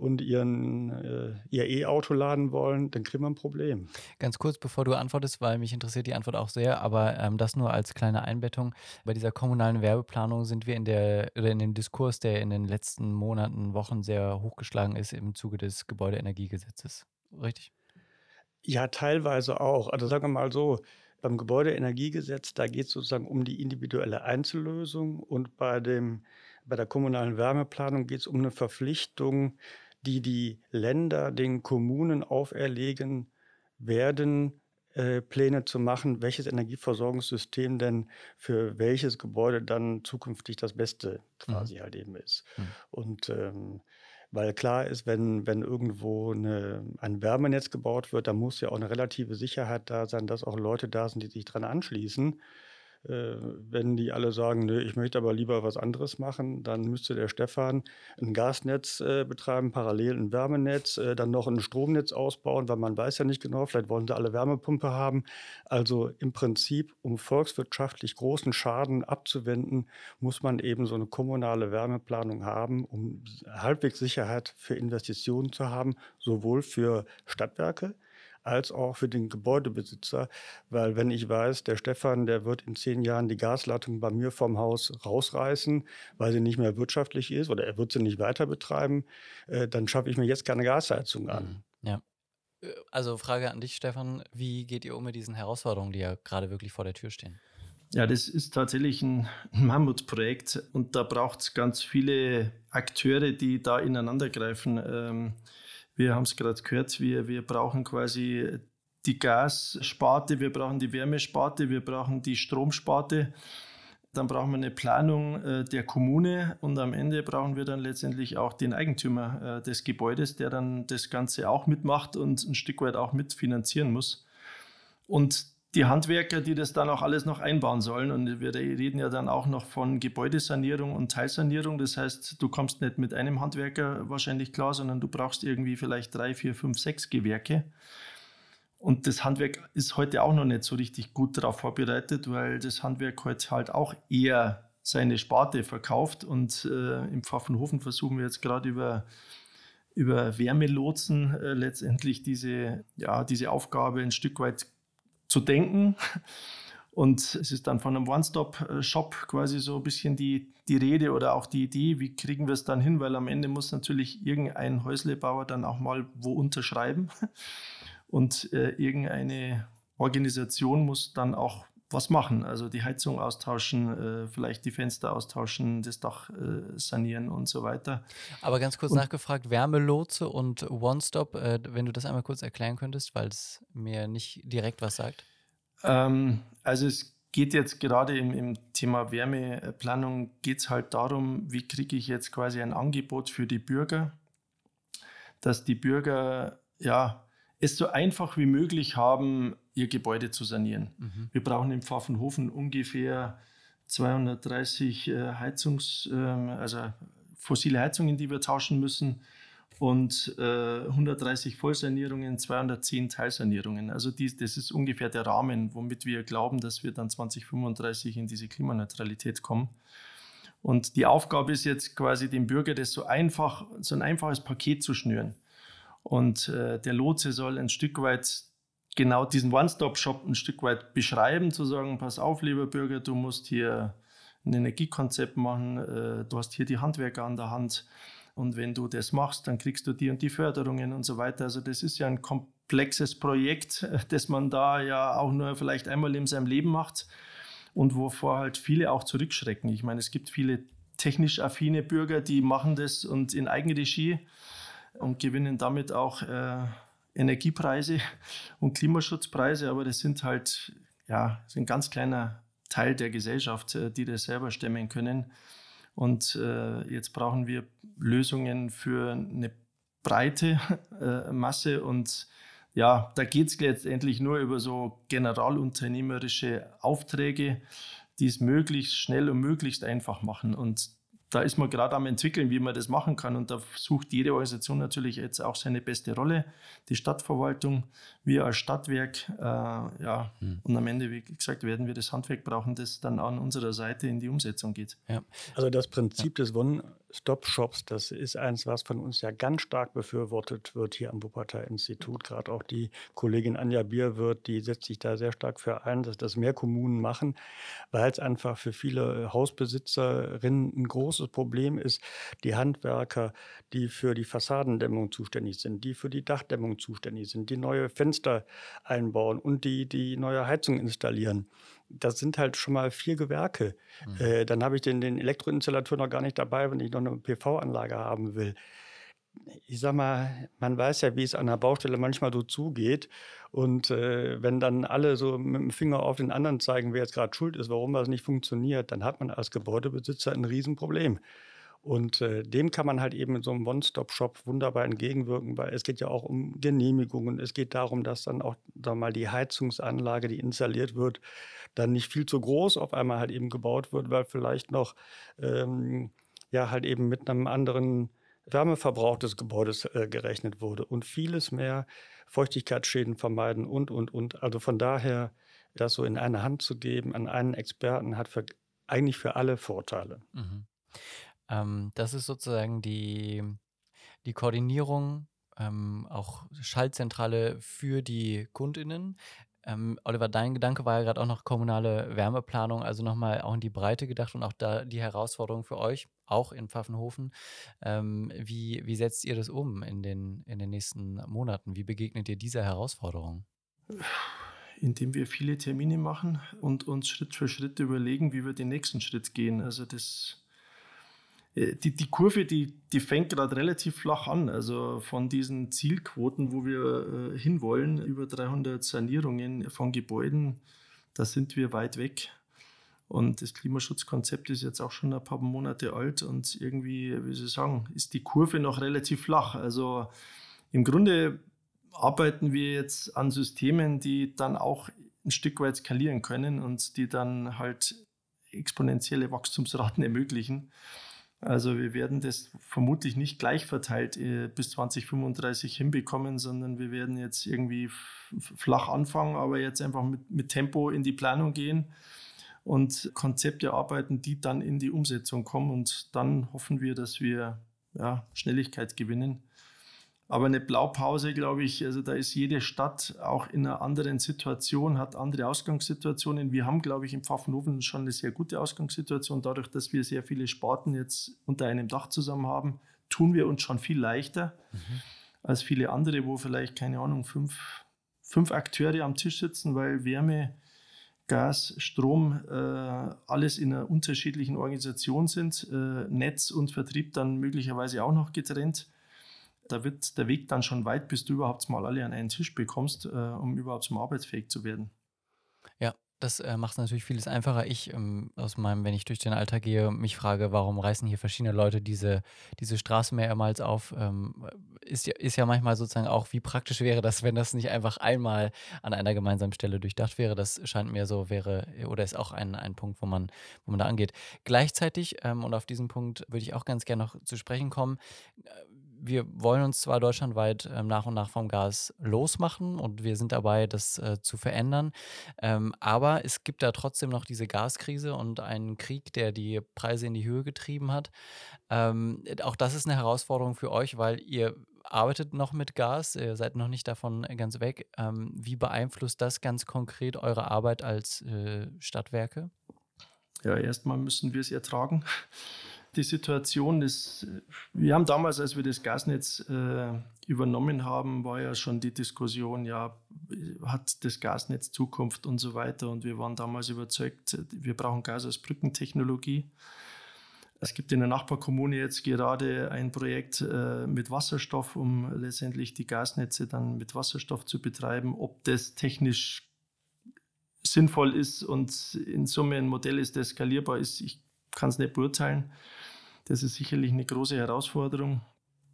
und ihren, äh, ihr E-Auto laden wollen, dann kriegen wir ein Problem. Ganz kurz, bevor du antwortest, weil mich interessiert die Antwort auch sehr, aber ähm, das nur als kleine Einbettung. Bei dieser kommunalen Werbeplanung sind wir in der oder in dem Diskurs, der in den letzten Monaten, Wochen sehr hochgeschlagen ist im Zuge des Gebäudeenergiegesetzes. Richtig? Ja, teilweise auch. Also sagen wir mal so, beim Gebäudeenergiegesetz, da geht es sozusagen um die individuelle Einzellösung und bei dem bei der kommunalen Wärmeplanung geht es um eine Verpflichtung, die die Länder den Kommunen auferlegen werden, äh, Pläne zu machen, welches Energieversorgungssystem denn für welches Gebäude dann zukünftig das Beste quasi mhm. halt eben ist. Mhm. Und ähm, weil klar ist, wenn, wenn irgendwo eine, ein Wärmenetz gebaut wird, dann muss ja auch eine relative Sicherheit da sein, dass auch Leute da sind, die sich dran anschließen. Äh, wenn die alle sagen, nö, ich möchte aber lieber was anderes machen, dann müsste der Stefan ein Gasnetz äh, betreiben, parallel ein Wärmenetz, äh, dann noch ein Stromnetz ausbauen, weil man weiß ja nicht genau, vielleicht wollen sie alle Wärmepumpe haben. Also im Prinzip, um volkswirtschaftlich großen Schaden abzuwenden, muss man eben so eine kommunale Wärmeplanung haben, um halbwegs Sicherheit für Investitionen zu haben, sowohl für Stadtwerke, als auch für den Gebäudebesitzer. Weil wenn ich weiß, der Stefan, der wird in zehn Jahren die Gasleitung bei mir vom Haus rausreißen, weil sie nicht mehr wirtschaftlich ist oder er wird sie nicht weiter betreiben, äh, dann schaffe ich mir jetzt keine Gasheizung an. Mhm. Ja. Äh, also Frage an dich, Stefan, wie geht ihr um mit diesen Herausforderungen, die ja gerade wirklich vor der Tür stehen? Ja, das ist tatsächlich ein Mammutprojekt und da braucht es ganz viele Akteure, die da ineinandergreifen. Ähm, wir haben es gerade gehört, wir, wir brauchen quasi die Gassparte, wir brauchen die Wärmesparte, wir brauchen die Stromsparte. Dann brauchen wir eine Planung äh, der Kommune und am Ende brauchen wir dann letztendlich auch den Eigentümer äh, des Gebäudes, der dann das Ganze auch mitmacht und ein Stück weit auch mitfinanzieren muss. Und die Handwerker, die das dann auch alles noch einbauen sollen. Und wir reden ja dann auch noch von Gebäudesanierung und Teilsanierung. Das heißt, du kommst nicht mit einem Handwerker wahrscheinlich klar, sondern du brauchst irgendwie vielleicht drei, vier, fünf, sechs Gewerke. Und das Handwerk ist heute auch noch nicht so richtig gut darauf vorbereitet, weil das Handwerk heute halt auch eher seine Sparte verkauft. Und äh, im Pfaffenhofen versuchen wir jetzt gerade über über Wärmelotsen äh, letztendlich diese, ja, diese Aufgabe ein Stück weit zu denken. <laughs> Und es ist dann von einem One-Stop-Shop quasi so ein bisschen die, die Rede oder auch die Idee, wie kriegen wir es dann hin, weil am Ende muss natürlich irgendein Häuslebauer dann auch mal wo unterschreiben <laughs> und äh, irgendeine Organisation muss dann auch was machen, also die Heizung austauschen, äh, vielleicht die Fenster austauschen, das Dach äh, sanieren und so weiter. Aber ganz kurz und, nachgefragt, Wärmelotse und One-Stop, äh, wenn du das einmal kurz erklären könntest, weil es mir nicht direkt was sagt. Ähm, also es geht jetzt gerade im, im Thema Wärmeplanung, geht es halt darum, wie kriege ich jetzt quasi ein Angebot für die Bürger, dass die Bürger ja es so einfach wie möglich haben, ihr Gebäude zu sanieren. Mhm. Wir brauchen im Pfaffenhofen ungefähr 230 äh, Heizungs, äh, also fossile Heizungen, die wir tauschen müssen und äh, 130 Vollsanierungen, 210 Teilsanierungen. Also die, das ist ungefähr der Rahmen, womit wir glauben, dass wir dann 2035 in diese Klimaneutralität kommen. Und die Aufgabe ist jetzt quasi dem Bürger das so einfach, so ein einfaches Paket zu schnüren. Und äh, der Lotse soll ein Stück weit genau diesen One-Stop-Shop ein Stück weit beschreiben, zu sagen, pass auf, lieber Bürger, du musst hier ein Energiekonzept machen, äh, du hast hier die Handwerker an der Hand und wenn du das machst, dann kriegst du die und die Förderungen und so weiter. Also das ist ja ein komplexes Projekt, <laughs> das man da ja auch nur vielleicht einmal in seinem Leben macht und wovor halt viele auch zurückschrecken. Ich meine, es gibt viele technisch affine Bürger, die machen das und in Eigenregie und gewinnen damit auch äh, Energiepreise und Klimaschutzpreise, aber das sind halt ja, ein ganz kleiner Teil der Gesellschaft, äh, die das selber stemmen können. Und äh, jetzt brauchen wir Lösungen für eine breite <laughs> äh, Masse und ja, da geht es letztendlich nur über so generalunternehmerische Aufträge, die es möglichst schnell und möglichst einfach machen. Und da ist man gerade am entwickeln, wie man das machen kann. Und da sucht jede Organisation natürlich jetzt auch seine beste Rolle. Die Stadtverwaltung, wir als Stadtwerk, äh, ja. Hm. Und am Ende, wie gesagt, werden wir das Handwerk brauchen, das dann an unserer Seite in die Umsetzung geht. Ja. Also das Prinzip ja. des One-Stop-Shops, das ist eins, was von uns ja ganz stark befürwortet wird hier am Wuppertal-Institut. Gerade auch die Kollegin Anja Bierwirth, die setzt sich da sehr stark für ein, dass das mehr Kommunen machen, weil es einfach für viele Hausbesitzerinnen ein großes Problem ist, die Handwerker, die für die Fassadendämmung zuständig sind, die für die Dachdämmung zuständig sind, die neue Fenster einbauen und die die neue Heizung installieren. Das sind halt schon mal vier Gewerke. Mhm. Äh, dann habe ich den, den Elektroinstallateur noch gar nicht dabei, wenn ich noch eine PV-Anlage haben will ich sag mal, man weiß ja, wie es an der Baustelle manchmal so zugeht. Und äh, wenn dann alle so mit dem Finger auf den anderen zeigen, wer jetzt gerade schuld ist, warum das nicht funktioniert, dann hat man als Gebäudebesitzer ein Riesenproblem. Und äh, dem kann man halt eben in so einem One-Stop-Shop wunderbar entgegenwirken, weil es geht ja auch um Genehmigungen. Es geht darum, dass dann auch da mal die Heizungsanlage, die installiert wird, dann nicht viel zu groß auf einmal halt eben gebaut wird, weil vielleicht noch ähm, ja halt eben mit einem anderen Wärmeverbrauch des Gebäudes äh, gerechnet wurde und vieles mehr Feuchtigkeitsschäden vermeiden und, und, und. Also von daher, das so in eine Hand zu geben an einen Experten, hat für, eigentlich für alle Vorteile. Mhm. Ähm, das ist sozusagen die, die Koordinierung, ähm, auch Schaltzentrale für die KundInnen. Ähm, Oliver, dein Gedanke war ja gerade auch noch kommunale Wärmeplanung, also nochmal auch in die Breite gedacht und auch da die Herausforderung für euch, auch in Pfaffenhofen. Ähm, wie, wie setzt ihr das um in den, in den nächsten Monaten? Wie begegnet ihr dieser Herausforderung? Indem wir viele Termine machen und uns Schritt für Schritt überlegen, wie wir den nächsten Schritt gehen. Also das die, die Kurve, die, die fängt gerade relativ flach an. Also von diesen Zielquoten, wo wir äh, hinwollen, über 300 Sanierungen von Gebäuden, da sind wir weit weg. Und das Klimaschutzkonzept ist jetzt auch schon ein paar Monate alt und irgendwie, wie ich sagen, ist die Kurve noch relativ flach. Also im Grunde arbeiten wir jetzt an Systemen, die dann auch ein Stück weit skalieren können und die dann halt exponentielle Wachstumsraten <laughs> ermöglichen. Also wir werden das vermutlich nicht gleich verteilt äh, bis 2035 hinbekommen, sondern wir werden jetzt irgendwie flach anfangen, aber jetzt einfach mit, mit Tempo in die Planung gehen und Konzepte erarbeiten, die dann in die Umsetzung kommen. Und dann hoffen wir, dass wir ja, Schnelligkeit gewinnen. Aber eine Blaupause, glaube ich, also da ist jede Stadt auch in einer anderen Situation, hat andere Ausgangssituationen. Wir haben, glaube ich, im Pfaffenhofen schon eine sehr gute Ausgangssituation. Dadurch, dass wir sehr viele Sparten jetzt unter einem Dach zusammen haben, tun wir uns schon viel leichter mhm. als viele andere, wo vielleicht, keine Ahnung, fünf, fünf Akteure am Tisch sitzen, weil Wärme, Gas, Strom, äh, alles in einer unterschiedlichen Organisation sind, äh, Netz und Vertrieb dann möglicherweise auch noch getrennt da wird der Weg dann schon weit, bis du überhaupt mal alle an einen Tisch bekommst, äh, um überhaupt zum arbeitsfähig zu werden. Ja, das äh, macht es natürlich vieles einfacher. Ich ähm, aus meinem, wenn ich durch den Alltag gehe, mich frage, warum reißen hier verschiedene Leute diese, diese Straße mehrmals auf, ähm, ist, ja, ist ja manchmal sozusagen auch, wie praktisch wäre das, wenn das nicht einfach einmal an einer gemeinsamen Stelle durchdacht wäre. Das scheint mir so wäre, oder ist auch ein, ein Punkt, wo man, wo man da angeht. Gleichzeitig, ähm, und auf diesen Punkt würde ich auch ganz gerne noch zu sprechen kommen, äh, wir wollen uns zwar deutschlandweit ähm, nach und nach vom Gas losmachen und wir sind dabei, das äh, zu verändern, ähm, aber es gibt da trotzdem noch diese Gaskrise und einen Krieg, der die Preise in die Höhe getrieben hat. Ähm, auch das ist eine Herausforderung für euch, weil ihr arbeitet noch mit Gas, ihr seid noch nicht davon ganz weg. Ähm, wie beeinflusst das ganz konkret eure Arbeit als äh, Stadtwerke? Ja, erstmal müssen wir es ertragen die Situation ist, wir haben damals, als wir das Gasnetz äh, übernommen haben, war ja schon die Diskussion, ja, hat das Gasnetz Zukunft und so weiter. Und wir waren damals überzeugt, wir brauchen Gas als Brückentechnologie. Es gibt in der Nachbarkommune jetzt gerade ein Projekt äh, mit Wasserstoff, um letztendlich die Gasnetze dann mit Wasserstoff zu betreiben. Ob das technisch sinnvoll ist und in Summe ein Modell ist, das skalierbar ist, ich kann es nicht beurteilen. Das ist sicherlich eine große Herausforderung.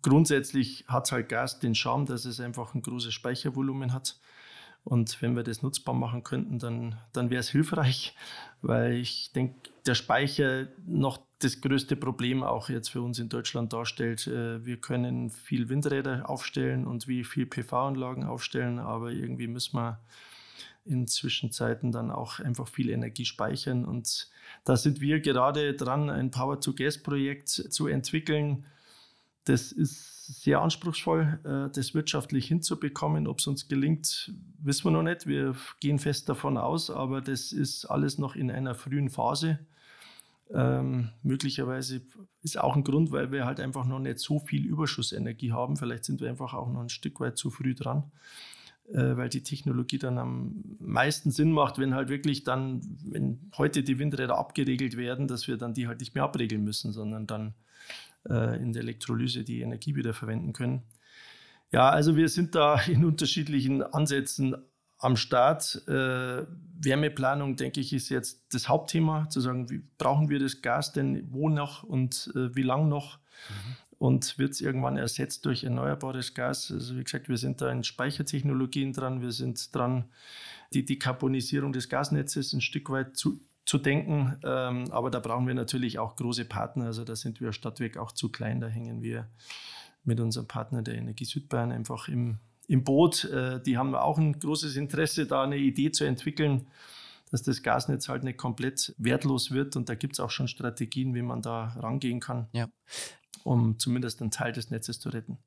Grundsätzlich hat halt Gas den Charme, dass es einfach ein großes Speichervolumen hat. Und wenn wir das nutzbar machen könnten, dann, dann wäre es hilfreich, weil ich denke, der Speicher noch das größte Problem auch jetzt für uns in Deutschland darstellt. Äh, wir können viel Windräder aufstellen und wie viel PV-Anlagen aufstellen, aber irgendwie müssen wir in Zwischenzeiten dann auch einfach viel Energie speichern. Und da sind wir gerade dran, ein Power-to-Gas-Projekt zu entwickeln. Das ist sehr anspruchsvoll, äh, das wirtschaftlich hinzubekommen. Ob es uns gelingt, wissen wir noch nicht. Wir gehen fest davon aus, aber das ist alles noch in einer frühen Phase. Ähm, möglicherweise ist auch ein Grund, weil wir halt einfach noch nicht so viel Überschussenergie haben. Vielleicht sind wir einfach auch noch ein Stück weit zu früh dran weil die Technologie dann am meisten Sinn macht, wenn halt wirklich dann, wenn heute die Windräder abgeregelt werden, dass wir dann die halt nicht mehr abregeln müssen, sondern dann äh, in der Elektrolyse die Energie wieder verwenden können. Ja, also wir sind da <laughs> in unterschiedlichen Ansätzen am Start. Äh, Wärmeplanung, denke ich, ist jetzt das Hauptthema, zu sagen, wie brauchen wir das Gas denn wo noch und äh, wie lang noch? Mhm und wird es irgendwann ersetzt durch erneuerbares Gas. Also wie gesagt, wir sind da in Speichertechnologien dran, wir sind dran, die Dekarbonisierung des Gasnetzes ein Stück weit zu, zu denken. Ähm, aber da brauchen wir natürlich auch große Partner. Also da sind wir Stadtwerk auch zu klein. Da hängen wir mit unserem Partner der Energie Südbayern einfach im, im Boot. Äh, die haben auch ein großes Interesse, da eine Idee zu entwickeln, dass das Gasnetz halt nicht komplett wertlos wird. Und da gibt es auch schon Strategien, wie man da rangehen kann. Ja um zumindest einen Teil des Netzes zu retten.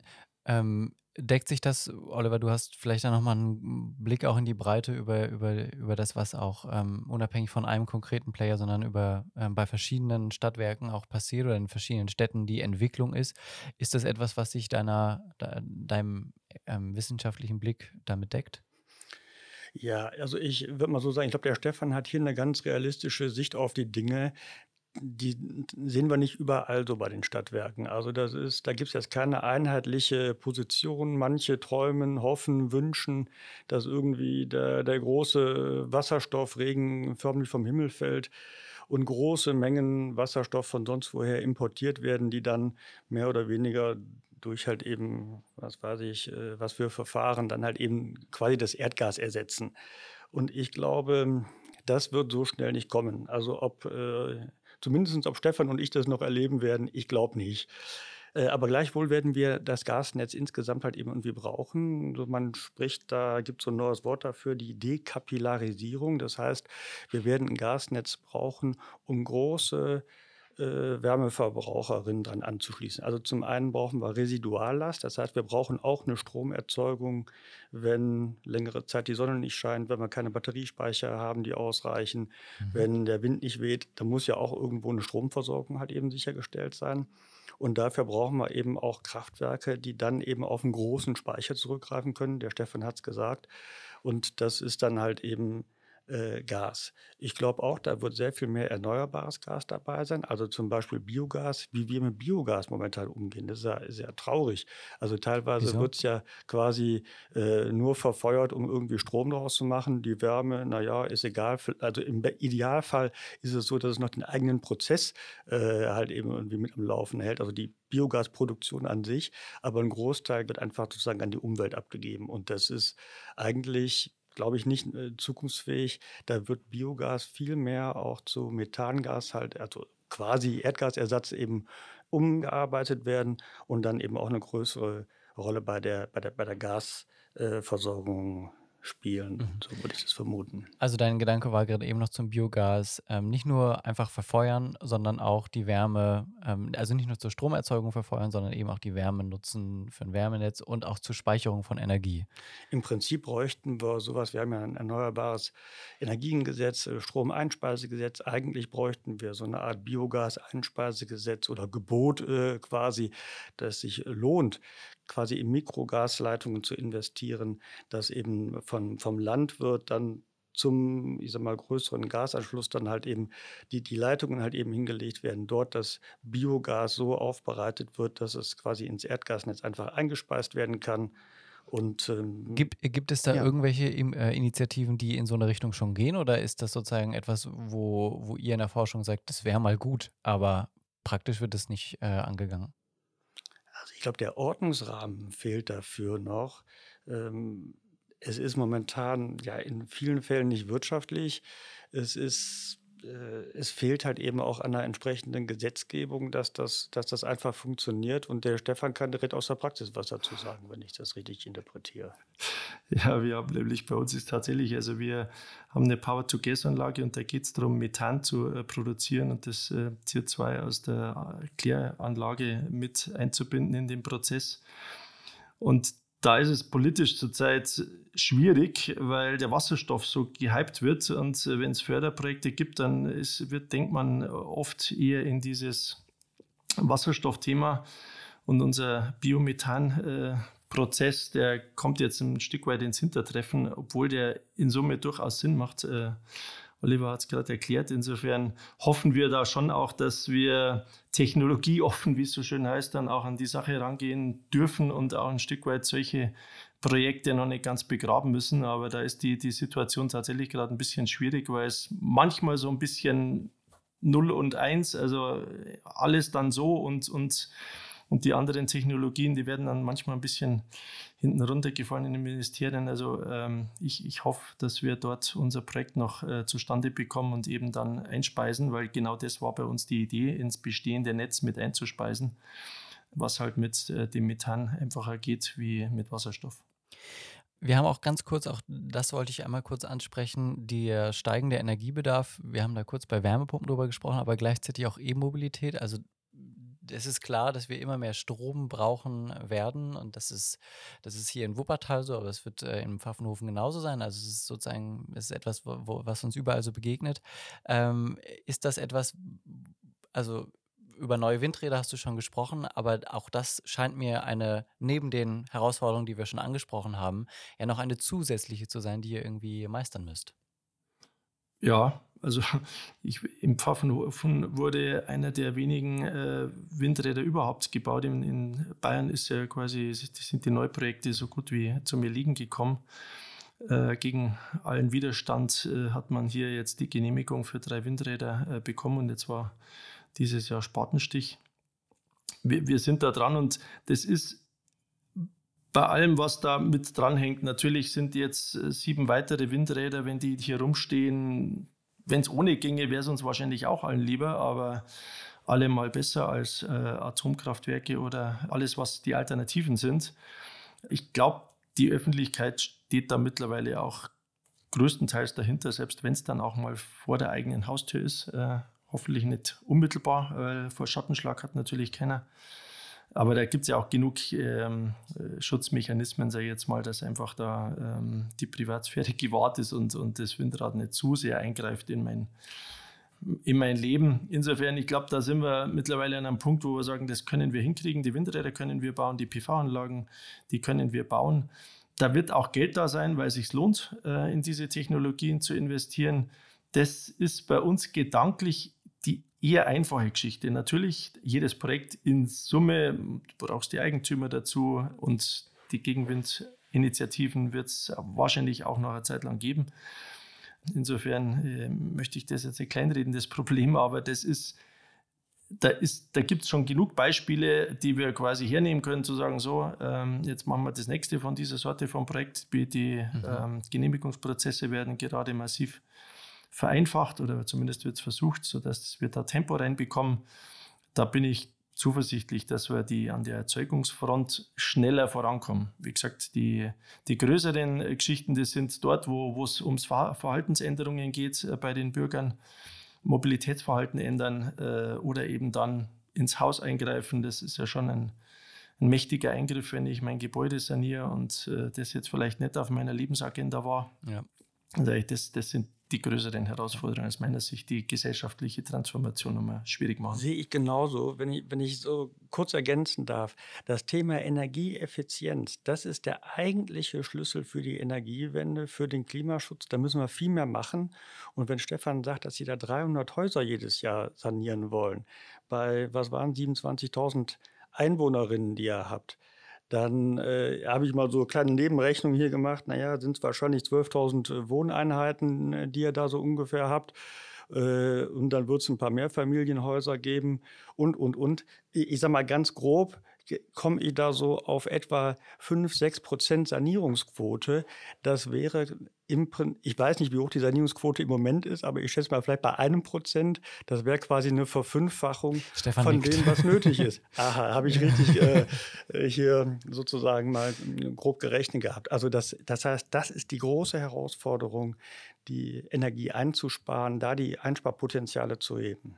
Ähm, deckt sich das, Oliver, du hast vielleicht da nochmal einen Blick auch in die Breite über, über, über das, was auch ähm, unabhängig von einem konkreten Player, sondern über ähm, bei verschiedenen Stadtwerken auch passiert oder in verschiedenen Städten die Entwicklung ist. Ist das etwas, was sich deiner, de, deinem ähm, wissenschaftlichen Blick damit deckt? Ja, also ich würde mal so sagen, ich glaube, der Stefan hat hier eine ganz realistische Sicht auf die Dinge die sehen wir nicht überall so bei den Stadtwerken. Also das ist, da gibt es jetzt keine einheitliche Position. Manche träumen, hoffen, wünschen, dass irgendwie der, der große Wasserstoffregen förmlich vom Himmel fällt und große Mengen Wasserstoff von sonst woher importiert werden, die dann mehr oder weniger durch halt eben, was weiß ich, äh, was für Verfahren dann halt eben quasi das Erdgas ersetzen. Und ich glaube, das wird so schnell nicht kommen. Also ob äh, zumindest ob Stefan und ich das noch erleben werden, ich glaube nicht. Äh, aber gleichwohl werden wir das Gasnetz insgesamt halt eben irgendwie brauchen. Man spricht, da gibt es so ein neues Wort dafür, die Dekapillarisierung. Das heißt, wir werden ein Gasnetz brauchen, um große äh, Wärmeverbraucherinnen dran anzuschließen. Also zum einen brauchen wir Residuallast, das heißt, wir brauchen auch eine Stromerzeugung, wenn längere Zeit die Sonne nicht scheint, wenn wir keine Batteriespeicher haben, die ausreichen, mhm. wenn der Wind nicht weht, dann muss ja auch irgendwo eine Stromversorgung halt eben sichergestellt sein. Und dafür brauchen wir eben auch Kraftwerke, die dann eben auf einen großen Speicher zurückgreifen können. Der Stefan hat es gesagt. Und das ist dann halt eben äh, Gas. Ich glaube auch, da wird sehr viel mehr erneuerbares Gas dabei sein, also zum Beispiel Biogas, wie wir mit Biogas momentan umgehen. Das ist ja sehr traurig. Also teilweise wird es ja quasi äh, nur verfeuert, um irgendwie Strom daraus zu machen. Die Wärme, naja, ist egal. Also im Idealfall ist es so, dass es noch den eigenen Prozess äh, halt eben irgendwie mit am Laufen hält. Also die Biogasproduktion an sich, aber ein Großteil wird einfach sozusagen an die Umwelt abgegeben. Und das ist eigentlich glaube ich, nicht äh, zukunftsfähig. Da wird Biogas viel mehr auch zu Methangas halt, also quasi Erdgasersatz eben umgearbeitet werden und dann eben auch eine größere Rolle bei der, bei der, bei der Gasversorgung spielen. Mhm. So würde ich das vermuten. Also dein Gedanke war gerade eben noch zum Biogas, ähm, nicht nur einfach verfeuern, sondern auch die Wärme, ähm, also nicht nur zur Stromerzeugung verfeuern, sondern eben auch die Wärme nutzen für ein Wärmenetz und auch zur Speicherung von Energie. Im Prinzip bräuchten wir sowas, wir haben ja ein erneuerbares Energiengesetz, äh, Stromeinspeisegesetz, eigentlich bräuchten wir so eine Art Biogas-Einspeisegesetz oder Gebot äh, quasi, das sich lohnt, quasi in Mikrogasleitungen zu investieren, dass eben von, vom Landwirt dann zum, ich sag mal, größeren Gasanschluss dann halt eben die, die Leitungen halt eben hingelegt werden, dort das Biogas so aufbereitet wird, dass es quasi ins Erdgasnetz einfach eingespeist werden kann. Und, ähm, gibt, gibt es da ja. irgendwelche äh, Initiativen, die in so eine Richtung schon gehen oder ist das sozusagen etwas, wo, wo ihr in der Forschung sagt, das wäre mal gut, aber praktisch wird es nicht äh, angegangen? Ich glaube, der Ordnungsrahmen fehlt dafür noch. Ähm, es ist momentan ja in vielen Fällen nicht wirtschaftlich. Es ist es fehlt halt eben auch an der entsprechenden Gesetzgebung, dass das, dass das einfach funktioniert. Und der Stefan kann direkt aus der Praxis was dazu sagen, wenn ich das richtig interpretiere. Ja, wir haben nämlich bei uns ist tatsächlich, also wir haben eine Power-to-Gas-Anlage und da geht es darum, Methan zu äh, produzieren und das äh, CO2 aus der Kläranlage mit einzubinden in den Prozess. Und da ist es politisch zurzeit schwierig, weil der Wasserstoff so gehypt wird. Und äh, wenn es Förderprojekte gibt, dann ist, wird, denkt man oft eher in dieses Wasserstoffthema. Und unser Biomethan-Prozess, der kommt jetzt ein Stück weit ins Hintertreffen, obwohl der in Summe durchaus Sinn macht. Oliver hat es gerade erklärt. Insofern hoffen wir da schon auch, dass wir technologieoffen, wie es so schön heißt, dann auch an die Sache rangehen dürfen und auch ein Stück weit solche Projekte noch nicht ganz begraben müssen. Aber da ist die, die Situation tatsächlich gerade ein bisschen schwierig, weil es manchmal so ein bisschen 0 und 1, also alles dann so und, und und die anderen Technologien, die werden dann manchmal ein bisschen hinten runtergefallen in den Ministerien. Also ähm, ich, ich hoffe, dass wir dort unser Projekt noch äh, zustande bekommen und eben dann einspeisen, weil genau das war bei uns die Idee, ins bestehende Netz mit einzuspeisen, was halt mit äh, dem Methan einfacher geht wie mit Wasserstoff. Wir haben auch ganz kurz, auch das wollte ich einmal kurz ansprechen, der steigende Energiebedarf. Wir haben da kurz bei Wärmepumpen drüber gesprochen, aber gleichzeitig auch E-Mobilität. Also es ist klar, dass wir immer mehr Strom brauchen werden und das ist, das ist hier in Wuppertal so, aber es wird äh, in Pfaffenhofen genauso sein. Also es ist sozusagen, es ist etwas, wo, was uns überall so begegnet. Ähm, ist das etwas, also über neue Windräder hast du schon gesprochen, aber auch das scheint mir eine, neben den Herausforderungen, die wir schon angesprochen haben, ja noch eine zusätzliche zu sein, die ihr irgendwie meistern müsst. Ja, also <laughs> ich, im Pfaffenhofen wurde einer der wenigen äh, Windräder überhaupt gebaut. In, in, Bayern ist ja quasi, sind die Neuprojekte so gut wie zum Erliegen gekommen. Äh, gegen allen Widerstand äh, hat man hier jetzt die Genehmigung für drei Windräder äh, bekommen und jetzt war dieses Jahr Spatenstich. Wir, wir sind da dran und das ist bei allem, was da mit dranhängt. Natürlich sind jetzt äh, sieben weitere Windräder, wenn die hier rumstehen. Wenn es ohne ginge, wäre es uns wahrscheinlich auch allen lieber, aber allemal besser als äh, Atomkraftwerke oder alles, was die Alternativen sind. Ich glaube, die Öffentlichkeit steht da mittlerweile auch größtenteils dahinter, selbst wenn es dann auch mal vor der eigenen Haustür ist. Äh, hoffentlich nicht unmittelbar, weil vor Schattenschlag hat natürlich keiner. Aber da gibt es ja auch genug ähm, äh, Schutzmechanismen, sage ich jetzt mal, dass einfach da ähm, die Privatsphäre <laughs> gewahrt ist und, und das Windrad nicht zu sehr eingreift in mein, in mein Leben. Insofern, ich glaube, da sind wir mittlerweile an einem Punkt, wo wir sagen, das können wir hinkriegen. Die Windräder können wir bauen, die PV-Anlagen, die können wir bauen. Da wird auch Geld da sein, weil es sich lohnt, äh, in diese Technologien zu investieren. Das ist bei uns gedanklich eher einfache Geschichte. Natürlich, jedes Projekt in Summe, du brauchst die Eigentümer dazu und die Gegenwindinitiativen wird es wahrscheinlich auch noch eine Zeit lang geben. Insofern äh, möchte ich das jetzt nicht kleinreden, das Problem, aber das ist, da, da gibt es schon genug Beispiele, die wir quasi hernehmen können, zu sagen, so, ähm, jetzt machen wir das nächste von dieser Sorte von Projekt. Die mhm. ähm, Genehmigungsprozesse werden gerade massiv vereinfacht oder zumindest wird es versucht, sodass wir da Tempo reinbekommen. Da bin ich zuversichtlich, dass wir die an der Erzeugungsfront schneller vorankommen. Wie gesagt, die, die größeren Geschichten, die sind dort, wo es ums Verhaltensänderungen geht äh, bei den Bürgern, Mobilitätsverhalten ändern äh, oder eben dann ins Haus eingreifen. Das ist ja schon ein, ein mächtiger Eingriff, wenn ich mein Gebäude saniere und äh, das jetzt vielleicht nicht auf meiner Lebensagenda war. Ja. Also das, das sind die größeren Herausforderungen aus meiner Sicht, die gesellschaftliche Transformation nochmal schwierig machen. Sehe ich genauso. Wenn ich, wenn ich so kurz ergänzen darf, das Thema Energieeffizienz, das ist der eigentliche Schlüssel für die Energiewende, für den Klimaschutz. Da müssen wir viel mehr machen. Und wenn Stefan sagt, dass sie da 300 Häuser jedes Jahr sanieren wollen, bei, was waren 27.000 Einwohnerinnen, die ihr habt, dann äh, habe ich mal so eine kleine Nebenrechnung hier gemacht. Naja, sind es wahrscheinlich 12.000 äh, Wohneinheiten, äh, die ihr da so ungefähr habt. Äh, und dann wird es ein paar Mehrfamilienhäuser geben und, und, und. Ich, ich sage mal ganz grob, komme ich da so auf etwa 5, 6 Prozent Sanierungsquote. Das wäre ich weiß nicht, wie hoch die Sanierungsquote im Moment ist, aber ich schätze mal vielleicht bei einem Prozent. Das wäre quasi eine Verfünffachung Stefan von nickt. dem, was nötig <laughs> ist. Aha, habe ich richtig äh, hier sozusagen mal grob gerechnet gehabt. Also das, das heißt, das ist die große Herausforderung, die Energie einzusparen, da die Einsparpotenziale zu heben.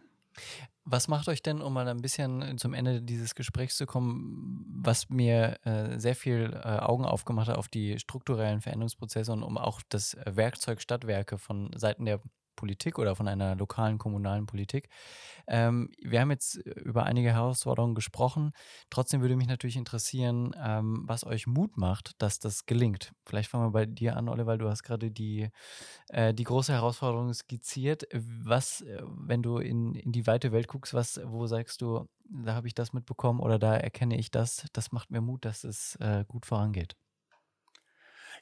Was macht euch denn, um mal ein bisschen zum Ende dieses Gesprächs zu kommen, was mir äh, sehr viel äh, Augen aufgemacht hat auf die strukturellen Veränderungsprozesse und um auch das Werkzeug Stadtwerke von Seiten der Politik oder von einer lokalen kommunalen Politik. Ähm, wir haben jetzt über einige Herausforderungen gesprochen. Trotzdem würde mich natürlich interessieren, ähm, was euch Mut macht, dass das gelingt. Vielleicht fangen wir bei dir an, Oliver. Du hast gerade die, äh, die große Herausforderung skizziert. Was, äh, wenn du in, in die weite Welt guckst, was, wo sagst du, da habe ich das mitbekommen oder da erkenne ich das, das macht mir Mut, dass es äh, gut vorangeht?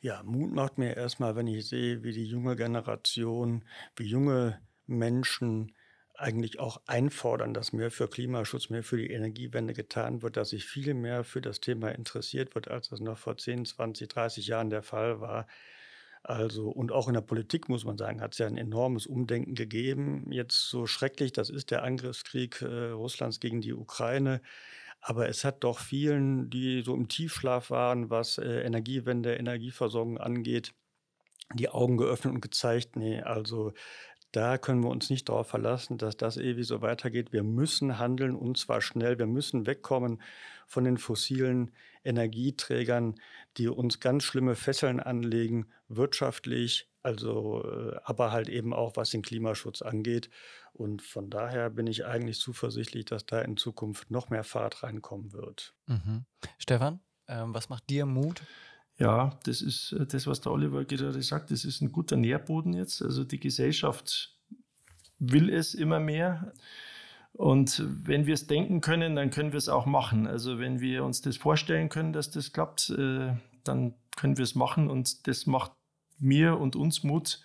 Ja, Mut macht mir erstmal, wenn ich sehe, wie die junge Generation, wie junge Menschen eigentlich auch einfordern, dass mehr für Klimaschutz, mehr für die Energiewende getan wird, dass sich viel mehr für das Thema interessiert wird, als das noch vor 10, 20, 30 Jahren der Fall war. Also, und auch in der Politik muss man sagen, hat es ja ein enormes Umdenken gegeben. Jetzt so schrecklich, das ist der Angriffskrieg äh, Russlands gegen die Ukraine. Aber es hat doch vielen, die so im Tiefschlaf waren, was äh, Energiewende, Energieversorgung angeht, die Augen geöffnet und gezeigt, nee, also da können wir uns nicht darauf verlassen, dass das ewig so weitergeht. Wir müssen handeln und zwar schnell. Wir müssen wegkommen von den fossilen Energieträgern, die uns ganz schlimme Fesseln anlegen, wirtschaftlich, also äh, aber halt eben auch was den Klimaschutz angeht. Und von daher bin ich eigentlich zuversichtlich, dass da in Zukunft noch mehr Fahrt reinkommen wird. Mhm. Stefan, ähm, was macht dir Mut? Ja, das ist äh, das, was der Oliver gerade sagt. Das ist ein guter Nährboden jetzt. Also die Gesellschaft will es immer mehr. Und wenn wir es denken können, dann können wir es auch machen. Also wenn wir uns das vorstellen können, dass das klappt, äh, dann können wir es machen. Und das macht mir und uns Mut,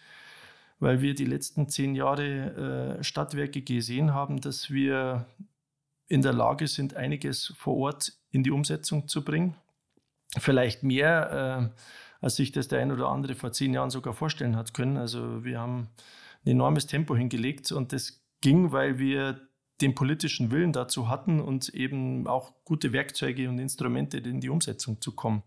weil wir die letzten zehn Jahre äh, Stadtwerke gesehen haben, dass wir in der Lage sind, einiges vor Ort in die Umsetzung zu bringen. vielleicht mehr, äh, als sich das der ein oder andere vor zehn Jahren sogar vorstellen hat können. Also wir haben ein enormes Tempo hingelegt und das ging, weil wir den politischen Willen dazu hatten und eben auch gute Werkzeuge und Instrumente in die Umsetzung zu kommen.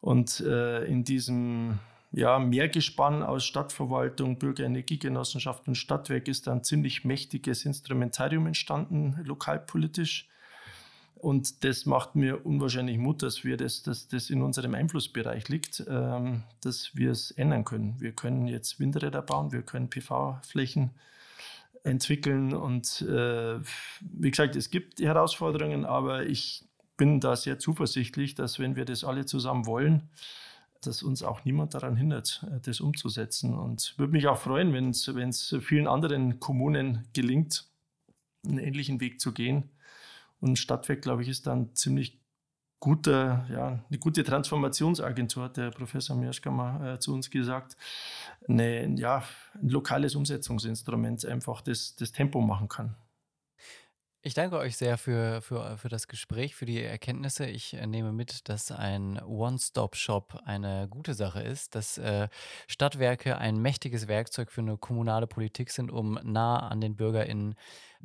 Und äh, in diesem ja, Mehrgespann aus Stadtverwaltung, Bürgerenergiegenossenschaft und Stadtwerk ist ein ziemlich mächtiges Instrumentarium entstanden, lokalpolitisch. Und das macht mir unwahrscheinlich Mut, dass wir das, dass das in unserem Einflussbereich liegt, ähm, dass wir es ändern können. Wir können jetzt Windräder bauen, wir können PV-Flächen entwickeln und äh, wie gesagt, es gibt Herausforderungen, aber ich bin da sehr zuversichtlich, dass wenn wir das alle zusammen wollen, dass uns auch niemand daran hindert, äh, das umzusetzen. Und würde mich auch freuen, wenn es vielen anderen Kommunen gelingt, einen ähnlichen Weg zu gehen. Und Stadtwerk, glaube ich, ist dann ziemlich guter, ja, eine gute Transformationsagentur, hat der Professor Mirschkammer äh, zu uns gesagt. Eine, ja, ein lokales Umsetzungsinstrument, einfach das, das Tempo machen kann. Ich danke euch sehr für, für, für das Gespräch, für die Erkenntnisse. Ich äh, nehme mit, dass ein One-Stop-Shop eine gute Sache ist, dass äh, Stadtwerke ein mächtiges Werkzeug für eine kommunale Politik sind, um nah an den BürgerInnen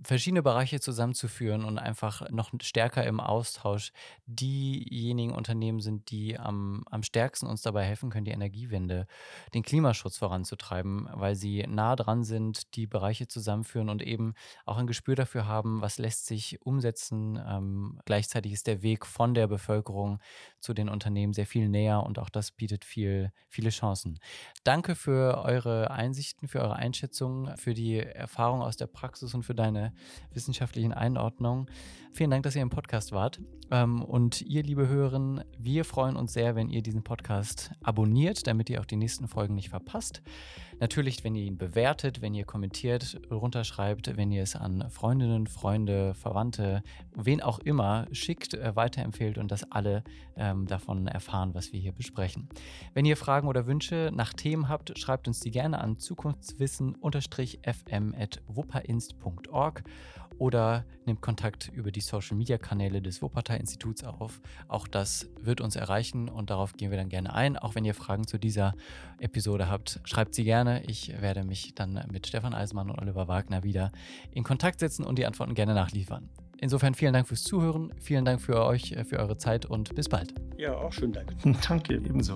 verschiedene Bereiche zusammenzuführen und einfach noch stärker im Austausch diejenigen Unternehmen sind, die am, am stärksten uns dabei helfen können, die Energiewende, den Klimaschutz voranzutreiben, weil sie nah dran sind, die Bereiche zusammenführen und eben auch ein Gespür dafür haben, was lässt sich umsetzen. Ähm, gleichzeitig ist der Weg von der Bevölkerung zu den Unternehmen sehr viel näher und auch das bietet viel, viele Chancen. Danke für eure Einsichten, für eure Einschätzungen, für die Erfahrung aus der Praxis und für deine wissenschaftlichen Einordnungen. Vielen Dank, dass ihr im Podcast wart. Ähm, und ihr, liebe Hörerinnen, wir freuen uns sehr, wenn ihr diesen Podcast abonniert, damit ihr auch die nächsten Folgen nicht verpasst. Natürlich, wenn ihr ihn bewertet, wenn ihr kommentiert, runterschreibt, wenn ihr es an Freundinnen, Freunde, Verwandte, wen auch immer schickt, äh, weiterempfehlt und dass alle ähm, davon erfahren, was wir hier besprechen. Wenn ihr Fragen oder Wünsche nach Themen habt, schreibt uns die gerne an zukunftswissen-fm.wupperinst.org oder nehmt Kontakt über die Social-Media-Kanäle des Wuppertal-Instituts auf. Auch das wird uns erreichen und darauf gehen wir dann gerne ein. Auch wenn ihr Fragen zu dieser Episode habt, schreibt sie gerne. Ich werde mich dann mit Stefan Eismann und Oliver Wagner wieder in Kontakt setzen und die Antworten gerne nachliefern. Insofern vielen Dank fürs Zuhören, vielen Dank für euch, für eure Zeit und bis bald. Ja, auch schönen Dank. <laughs> Danke, ebenso.